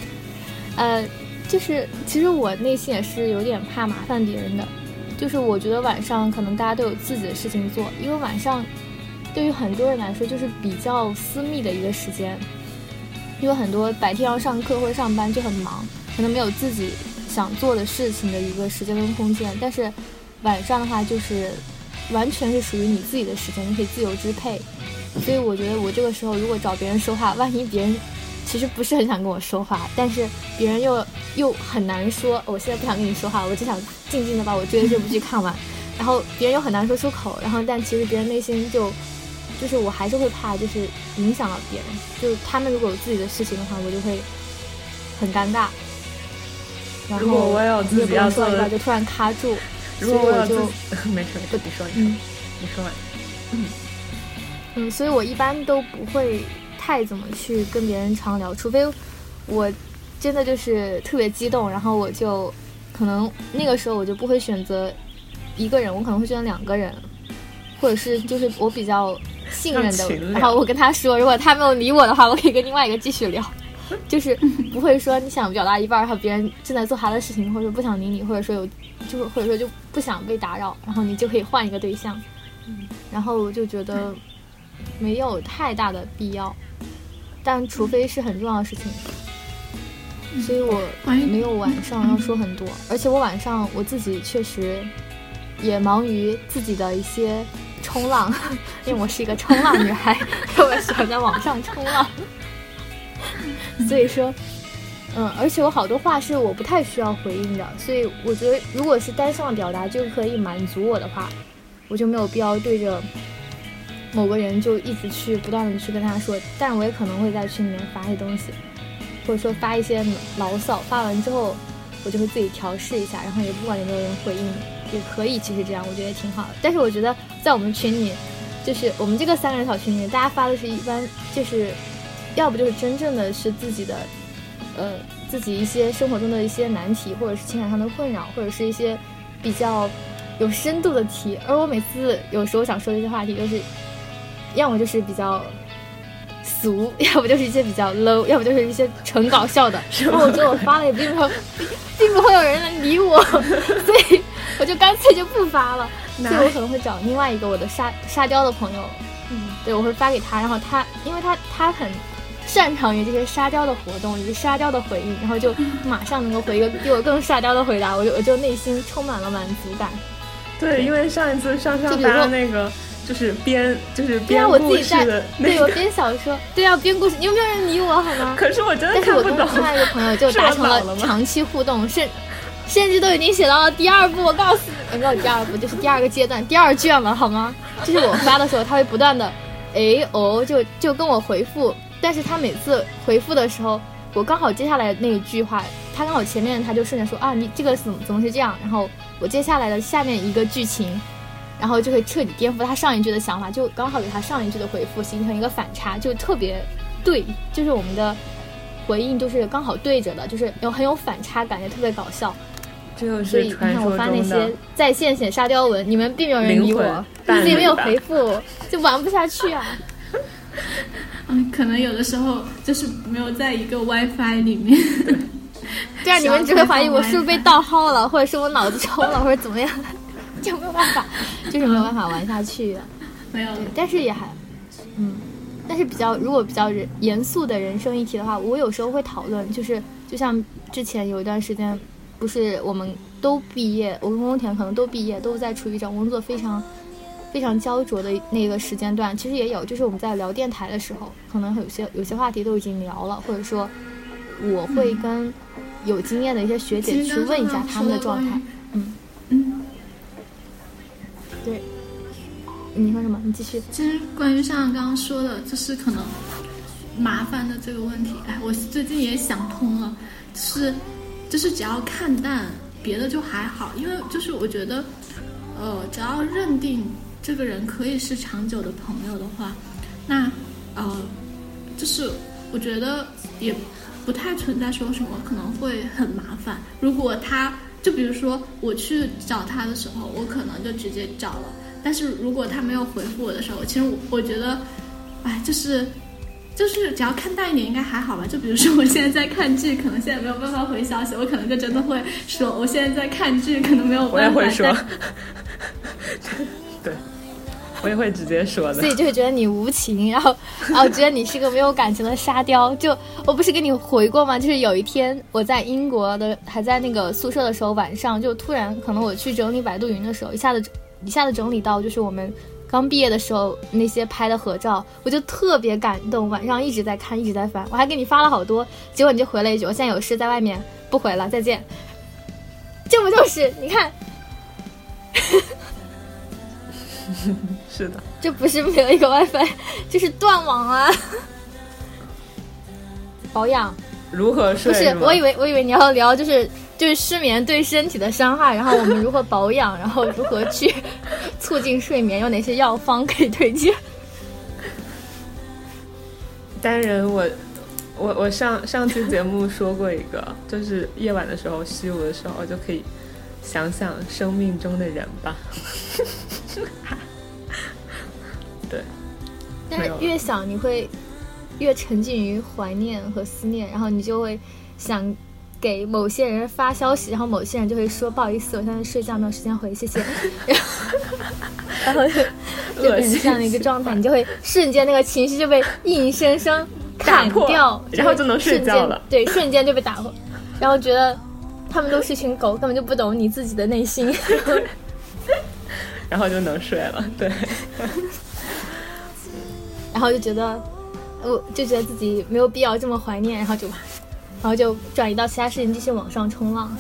呃，就是其实我内心也是有点怕麻烦别人的，就是我觉得晚上可能大家都有自己的事情做，因为晚上对于很多人来说就是比较私密的一个时间，因为很多白天要上课或者上班就很忙，可能没有自己想做的事情的一个时间跟空间，但是晚上的话就是完全是属于你自己的时间，你可以自由支配。所以我觉得我这个时候如果找别人说话，万一别人其实不是很想跟我说话，但是别人又又很难说，我现在不想跟你说话，我只想静静的把我追的这部剧看完，然后别人又很难说出口，然后但其实别人内心就就是我还是会怕，就是影响到别人，就是他们如果有自己的事情的话，我就会很尴尬。然后如果我有自己的到一半就突然卡住，如果我就没事没事，你说你说嗯你说完。嗯，所以我一般都不会太怎么去跟别人常聊，除非我真的就是特别激动，然后我就可能那个时候我就不会选择一个人，我可能会选择两个人，或者是就是我比较信任的然后我跟他说，如果他没有理我的话，我可以跟另外一个继续聊。就是不会说你想表达一半儿，然后别人正在做他的事情，或者说不想理你，或者说有，就是或者说就不想被打扰，然后你就可以换一个对象。然后我就觉得没有太大的必要，但除非是很重要的事情，所以我没有晚上要说很多，而且我晚上我自己确实也忙于自己的一些冲浪，因为我是一个冲浪女孩，我喜欢在网上冲浪，所以说。嗯，而且我好多话是我不太需要回应的，所以我觉得如果是单向的表达就可以满足我的话，我就没有必要对着某个人就一直去不断的去跟他说，但我也可能会在群里面发一些东西，或者说发一些牢骚，发完之后我就会自己调试一下，然后也不管有没有人回应，也可以，其实这样我觉得也挺好的。但是我觉得在我们群里，就是我们这个三个人小群里，大家发的是一般就是，要不就是真正的是自己的，呃，自己一些生活中的一些难题，或者是情感上的困扰，或者是一些比较有深度的题。而我每次有时候想说的一些话题，都是要么就是比较俗，要不就是一些比较 low，要不就是一些纯搞笑的。然后我觉得我发了也并不并不会有人来理我，所以我就干脆就不发了。所以我可能会找另外一个我的沙沙雕的朋友，嗯，对我会发给他，然后他因为他他很擅长于这些沙雕的活动以及沙雕的回应，然后就马上能够回一个比我更沙雕的回答，我就我就内心充满了满足感。对，因为上一次上上发那个就是编就是对啊，我自编故己在事的那对我，编小说，对啊，编故事，你有没有人理我好吗？可是我真的但是我看不懂。跟另外一个朋友就 达成了长期互动，甚甚至都已经写到了第二部。我告诉你，没有第二部，就是第二个阶段，第二卷了，好吗？就是我发的时候，他会不断的，哎哦，就就跟我回复，但是他每次回复的时候，我刚好接下来那一句话，他刚好前面他就顺着说啊，你这个怎么怎么是这样，然后我接下来的下面一个剧情。然后就会彻底颠覆他上一句的想法，就刚好给他上一句的回复形成一个反差，就特别对，就是我们的回应就是刚好对着的，就是有很有反差感，也特别搞笑。这就所以你看我发那些在线写沙雕文，你们并没有人理我，伴自己没有回复，就玩不下去啊。嗯，可能有的时候就是没有在一个 WiFi 里面。对啊你们只会怀疑我是不是被盗号了，或者是我脑子抽了，或者怎么样，就没有办法，就是没有办法玩下去的。没有，但是也还，嗯，但是比较如果比较人严肃的人生议题的话，我有时候会讨论，就是就像之前有一段时间，不是我们都毕业，我跟翁田可能都毕业，都在处于找工作非常非常焦灼的那个时间段。其实也有，就是我们在聊电台的时候，可能有些有些话题都已经聊了，或者说我会跟有经验的一些学姐去问一下他们的状态。。嗯，嗯，你说什么？你继续。其实关于像刚刚说的，就是可能麻烦的这个问题，哎，我最近也想通了，就是就是只要看淡，别的就还好，因为就是我觉得，呃，只要认定这个人可以是长久的朋友的话，那呃，就是我觉得也不太存在说什么可能会很麻烦。如果他就比如说我去找他的时候，我可能就直接找了。但是如果他没有回复我的时候，其实我我觉得，哎，就是就是只要看淡一点，应该还好吧。就比如说我 现在在看剧，可能现在没有办法回消息，我可能就真的会说我现在在看剧，可能没有办法我也。会说但，对，我也会直接说的所。以就会觉得你无情，然后然后觉得你是个没有感情的沙雕。就我不是跟你回过吗？就是有一天我在英国的还在那个宿舍的时候，晚上就突然可能我去整理百度云的时候，一下子一下子整理到就是我们刚毕业的时候那些拍的合照，我就特别感动，晚上一直在看，一直在翻，我还给你发了好多，结果你就回了一句我现在有事在外面，不回了，再见。这不就是你看？是的，这不是没有一个 WiFi，就是断网啊！保养如何睡不是，我以为我以为你要聊就是就是失眠对身体的伤害，然后我们如何保养，然后如何去 促进睡眠，有哪些药方可以推荐？单人我。我我上上期节目说过一个，就是夜晚的时候虚无的时候就可以想想生命中的人吧。对，但是越想你会越沉浸于怀念和思念，然后你就会想给某些人发消息，然后某些人就会说不好意思，我现在睡觉没有时间回，谢谢。然后就就变成这样的一个状态，你就会瞬间那个情绪就被硬生生。砍掉，然后就能睡觉了。对，瞬间就被打破，然后觉得他们都是一群狗，根本就不懂你自己的内心，然后就能睡了。对，然后就觉得，我就觉得自己没有必要这么怀念，然后就，然后就转移到其他事情，继续往上冲浪。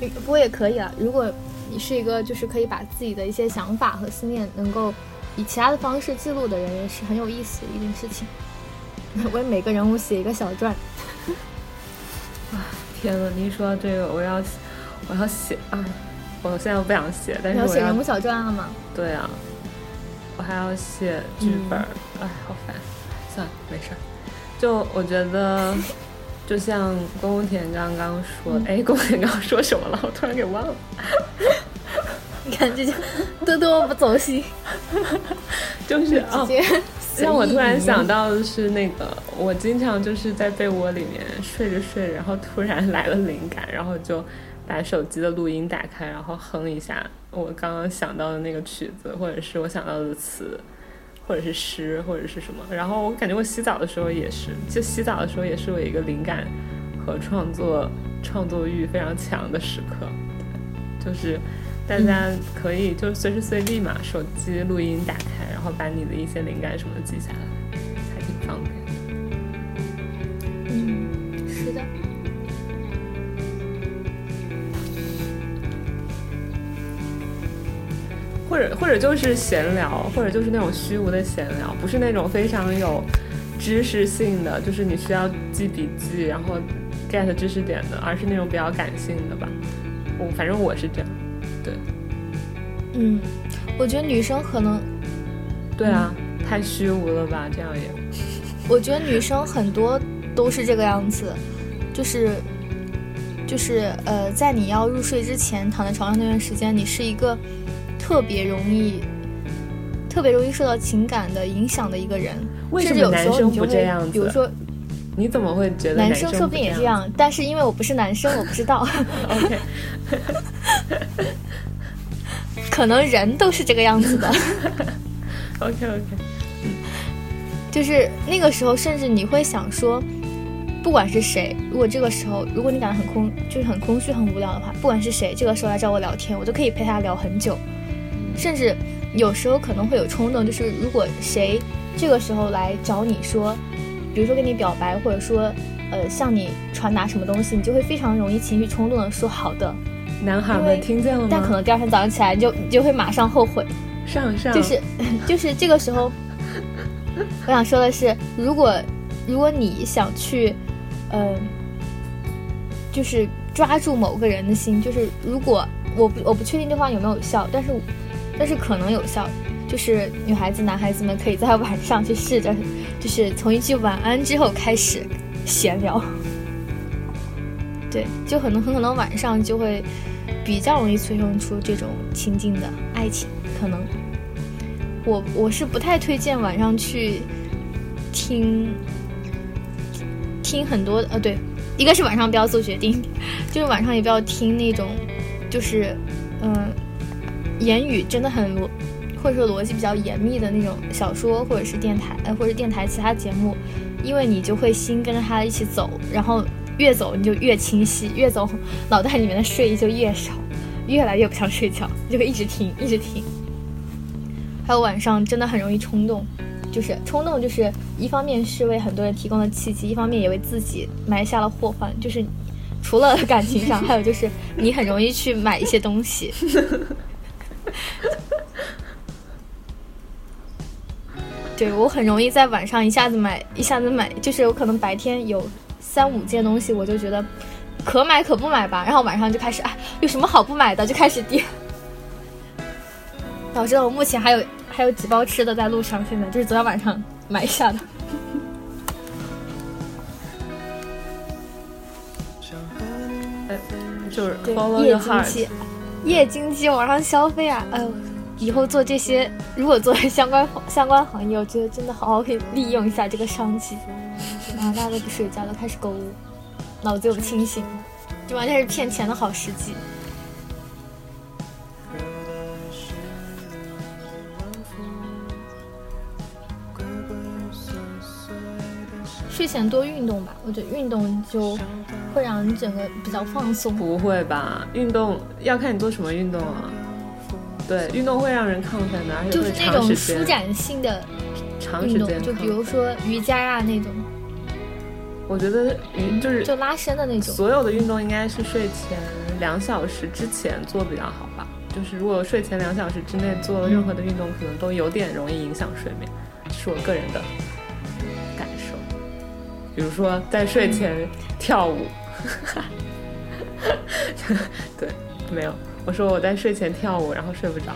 不过也可以啊，如果你是一个就是可以把自己的一些想法和思念能够。以其他的方式记录的人也是很有意思的一件事情。为每个人物写一个小传。啊，天呐！你一说到这个，我要我要写啊！我现在不想写，但是我要写人物小传了吗？对啊，我还要写剧本。哎，好烦！算了，没事儿。就我觉得，就像宫田刚刚说，哎，宫田刚刚说什么了？我突然给忘了。你看，这就多多不走心，就是啊，让我突然想到的是那个，我经常就是在被窝里面睡着睡着，然后突然来了灵感，然后就把手机的录音打开，然后哼一下我刚刚想到的那个曲子，或者是我想到的词，或者是诗，或者是什么。然后我感觉我洗澡的时候也是，就洗澡的时候也是我一个灵感和创作创作欲非常强的时刻，就是。大家可以就随时随地嘛，手机录音打开，然后把你的一些灵感什么记下来，或者或者就是闲聊，或者就是那种虚无的闲聊，不是那种非常有知识性的，就是你需要记笔记然后 get 知识点的，而是那种比较感性的吧。我反正我是这样。对，嗯，我觉得女生可能，对啊，太虚无了吧？这样也，我觉得女生很多都是这个样子，就是，就是呃，在你要入睡之前躺在床上那段时间，你是一个特别容易、特别容易受到情感的影响的一个人。为什么男生不这样子？比如说，你怎么会觉得男生说不定也这样？但是因为我不是男生，我不知道。OK。可能人都是这个样子的。OK OK，就是那个时候，甚至你会想说，不管是谁，如果这个时候，如果你感到很空，就是很空虚、很无聊的话，不管是谁，这个时候来找我聊天，我都可以陪他聊很久。甚至有时候可能会有冲动，就是如果谁这个时候来找你说，比如说跟你表白，或者说呃向你传达什么东西，你就会非常容易情绪冲动的说好的。男孩们听见了吗？但可能第二天早上起来，你就你就会马上后悔。上上就是就是这个时候，我想说的是，如果如果你想去，嗯，就是抓住某个人的心，就是如果我不我不确定这话有没有效，但是但是可能有效，就是女孩子男孩子们可以在晚上去试着，就是从一句晚安之后开始闲聊。对，就可能很可能晚上就会。比较容易催生出这种亲近的爱情，可能我我是不太推荐晚上去听听很多呃，对，一个是晚上不要做决定，就是晚上也不要听那种就是嗯言语真的很逻或者说逻辑比较严密的那种小说或者是电台呃或者电台其他节目，因为你就会心跟着他一起走，然后。越走你就越清晰，越走脑袋里面的睡意就越少，越来越不想睡觉，就会一直听，一直听。还有晚上真的很容易冲动，就是冲动，就是一方面是为很多人提供了契机，一方面也为自己埋下了祸患。就是除了感情上，还有就是你很容易去买一些东西。对我很容易在晚上一下子买，一下子买，就是我可能白天有。三五件东西，我就觉得可买可不买吧，然后晚上就开始哎，有什么好不买的，就开始跌，导致我目前还有还有几包吃的在路上，现在就是昨天晚上买下的。哎，就是，follow 夜经。济，夜经济网上消费啊，哎呦，以后做这些，如果做 相关相关行业，我觉得真的好好可以利用一下这个商机。啊，大家都不睡觉了，开始购物，脑子又清醒了，这完全是骗钱的好时机。睡前多运动吧，我觉得运动就会让你整个比较放松。不会吧？运动要看你做什么运动啊。对，运动会让人亢奋的，而且就是会那种舒。展性的，长时间就比如说瑜伽呀、那种，我觉得瑜就是就拉伸的那种。所有的运动应该是睡前两小时之前做比较好吧。就是如果睡前两小时之内做任何的运动，可能都有点容易影响睡眠，这是我个人的感受。比如说在睡前跳舞，对，没有，我说我在睡前跳舞，然后睡不着。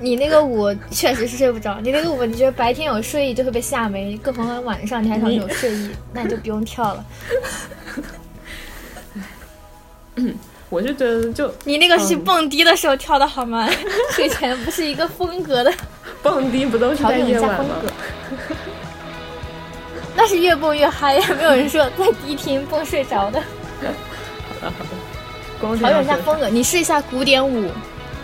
你那个舞确实是睡不着，你那个舞你觉得白天有睡意就会被吓没，更何况晚上你还想有睡意，那你就不用跳了。我是觉得就你那个是蹦迪的时候跳的好吗？睡前不是一个风格的，蹦迪不都是在夜晚吗？那是越蹦越嗨呀，没有人说在迪厅蹦睡着的。光调整一下这样风格，你试一下古典舞、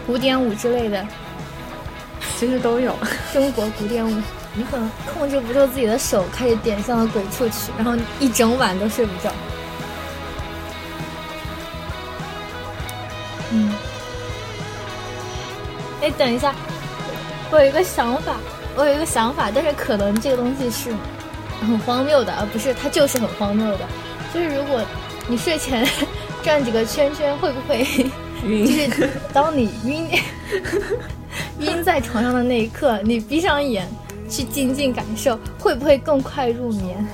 古典舞之类的。其实都有。中国古典舞，你可能控制不住自己的手，开始点向了鬼畜曲，然后一整晚都睡不着。嗯，哎，等一下，我有一个想法，我有一个想法，但是可能这个东西是很荒谬的，而不是它就是很荒谬的。就是如果你睡前转几个圈圈，会不会？晕。就是当你晕 晕在床上的那一刻，你闭上眼去静静感受，会不会更快入眠？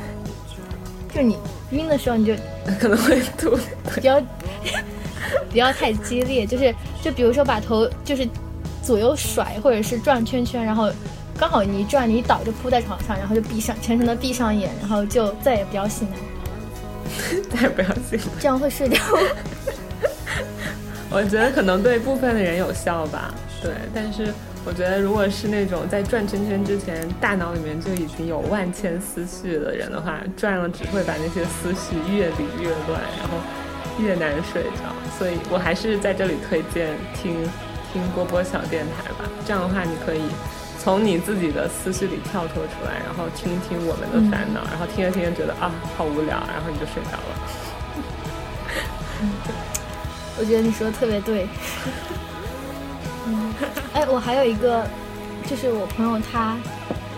就你晕的时候，你就可能会吐。不要不要太激烈，就是就比如说把头就是左右甩，或者是转圈圈，然后刚好你一转，你一倒就扑在床上，然后就闭上沉沉的闭上眼，然后就再也不要醒来，再也不要醒了。这样会睡着。我觉得可能对部分的人有效吧，对。但是我觉得，如果是那种在转圈圈之前，大脑里面就已经有万千思绪的人的话，转了只会把那些思绪越理越乱，然后越难睡着。所以我还是在这里推荐听听波波小电台吧。这样的话，你可以从你自己的思绪里跳脱出来，然后听一听我们的烦恼，然后听着听着觉得啊好无聊，然后你就睡着了。我觉得你说的特别对。嗯，哎，我还有一个，就是我朋友他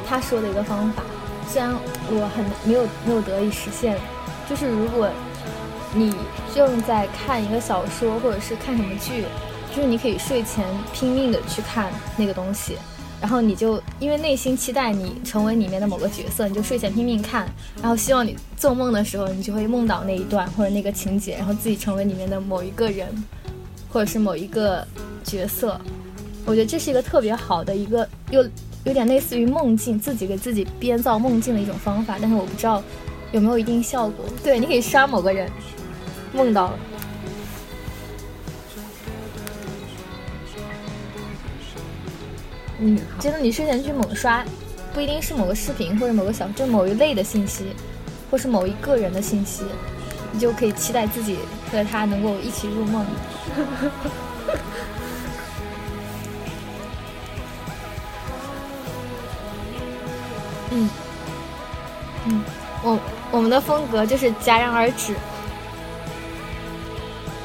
他说的一个方法，虽然我很没有没有得以实现，就是如果你正在看一个小说或者是看什么剧，就是你可以睡前拼命的去看那个东西。然后你就因为内心期待你成为里面的某个角色，你就睡前拼命看，然后希望你做梦的时候，你就会梦到那一段或者那个情节，然后自己成为里面的某一个人，或者是某一个角色。我觉得这是一个特别好的一个又有点类似于梦境，自己给自己编造梦境的一种方法，但是我不知道有没有一定效果。对，你可以刷某个人，梦到了。嗯，真的，你睡前去猛刷，不一定是某个视频或者某个小，就某一类的信息，或是某一个人的信息，你就可以期待自己和他能够一起入梦。嗯，嗯，我我们的风格就是戛然而止。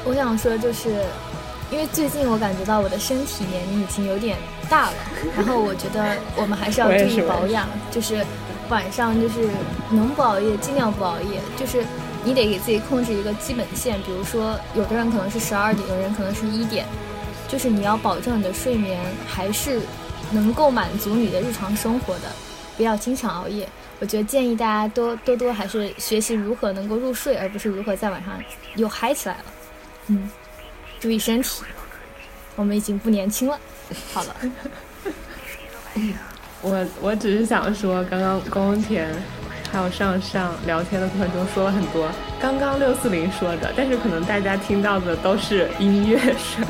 我想说，就是因为最近我感觉到我的身体年龄已经有点大了，然后我觉得我们还是要注意保养，就是晚上就是能不熬夜尽量不熬夜，就是你得给自己控制一个基本线，比如说有的人可能是十二点，有的人可能是一点，就是你要保证你的睡眠还是能够满足你的日常生活的，不要经常熬夜。我觉得建议大家多多多还是学习如何能够入睡，而不是如何在晚上又嗨起来了。嗯，注意身体，我们已经不年轻了。好了，我我只是想说，刚刚宫田还有上上聊天的过程中说了很多，刚刚六四零说的，但是可能大家听到的都是音乐声，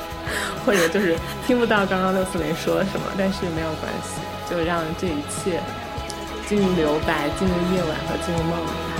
或者就是听不到刚刚六四零说了什么，但是没有关系，就让这一切进入留白，进入夜晚和进入梦里。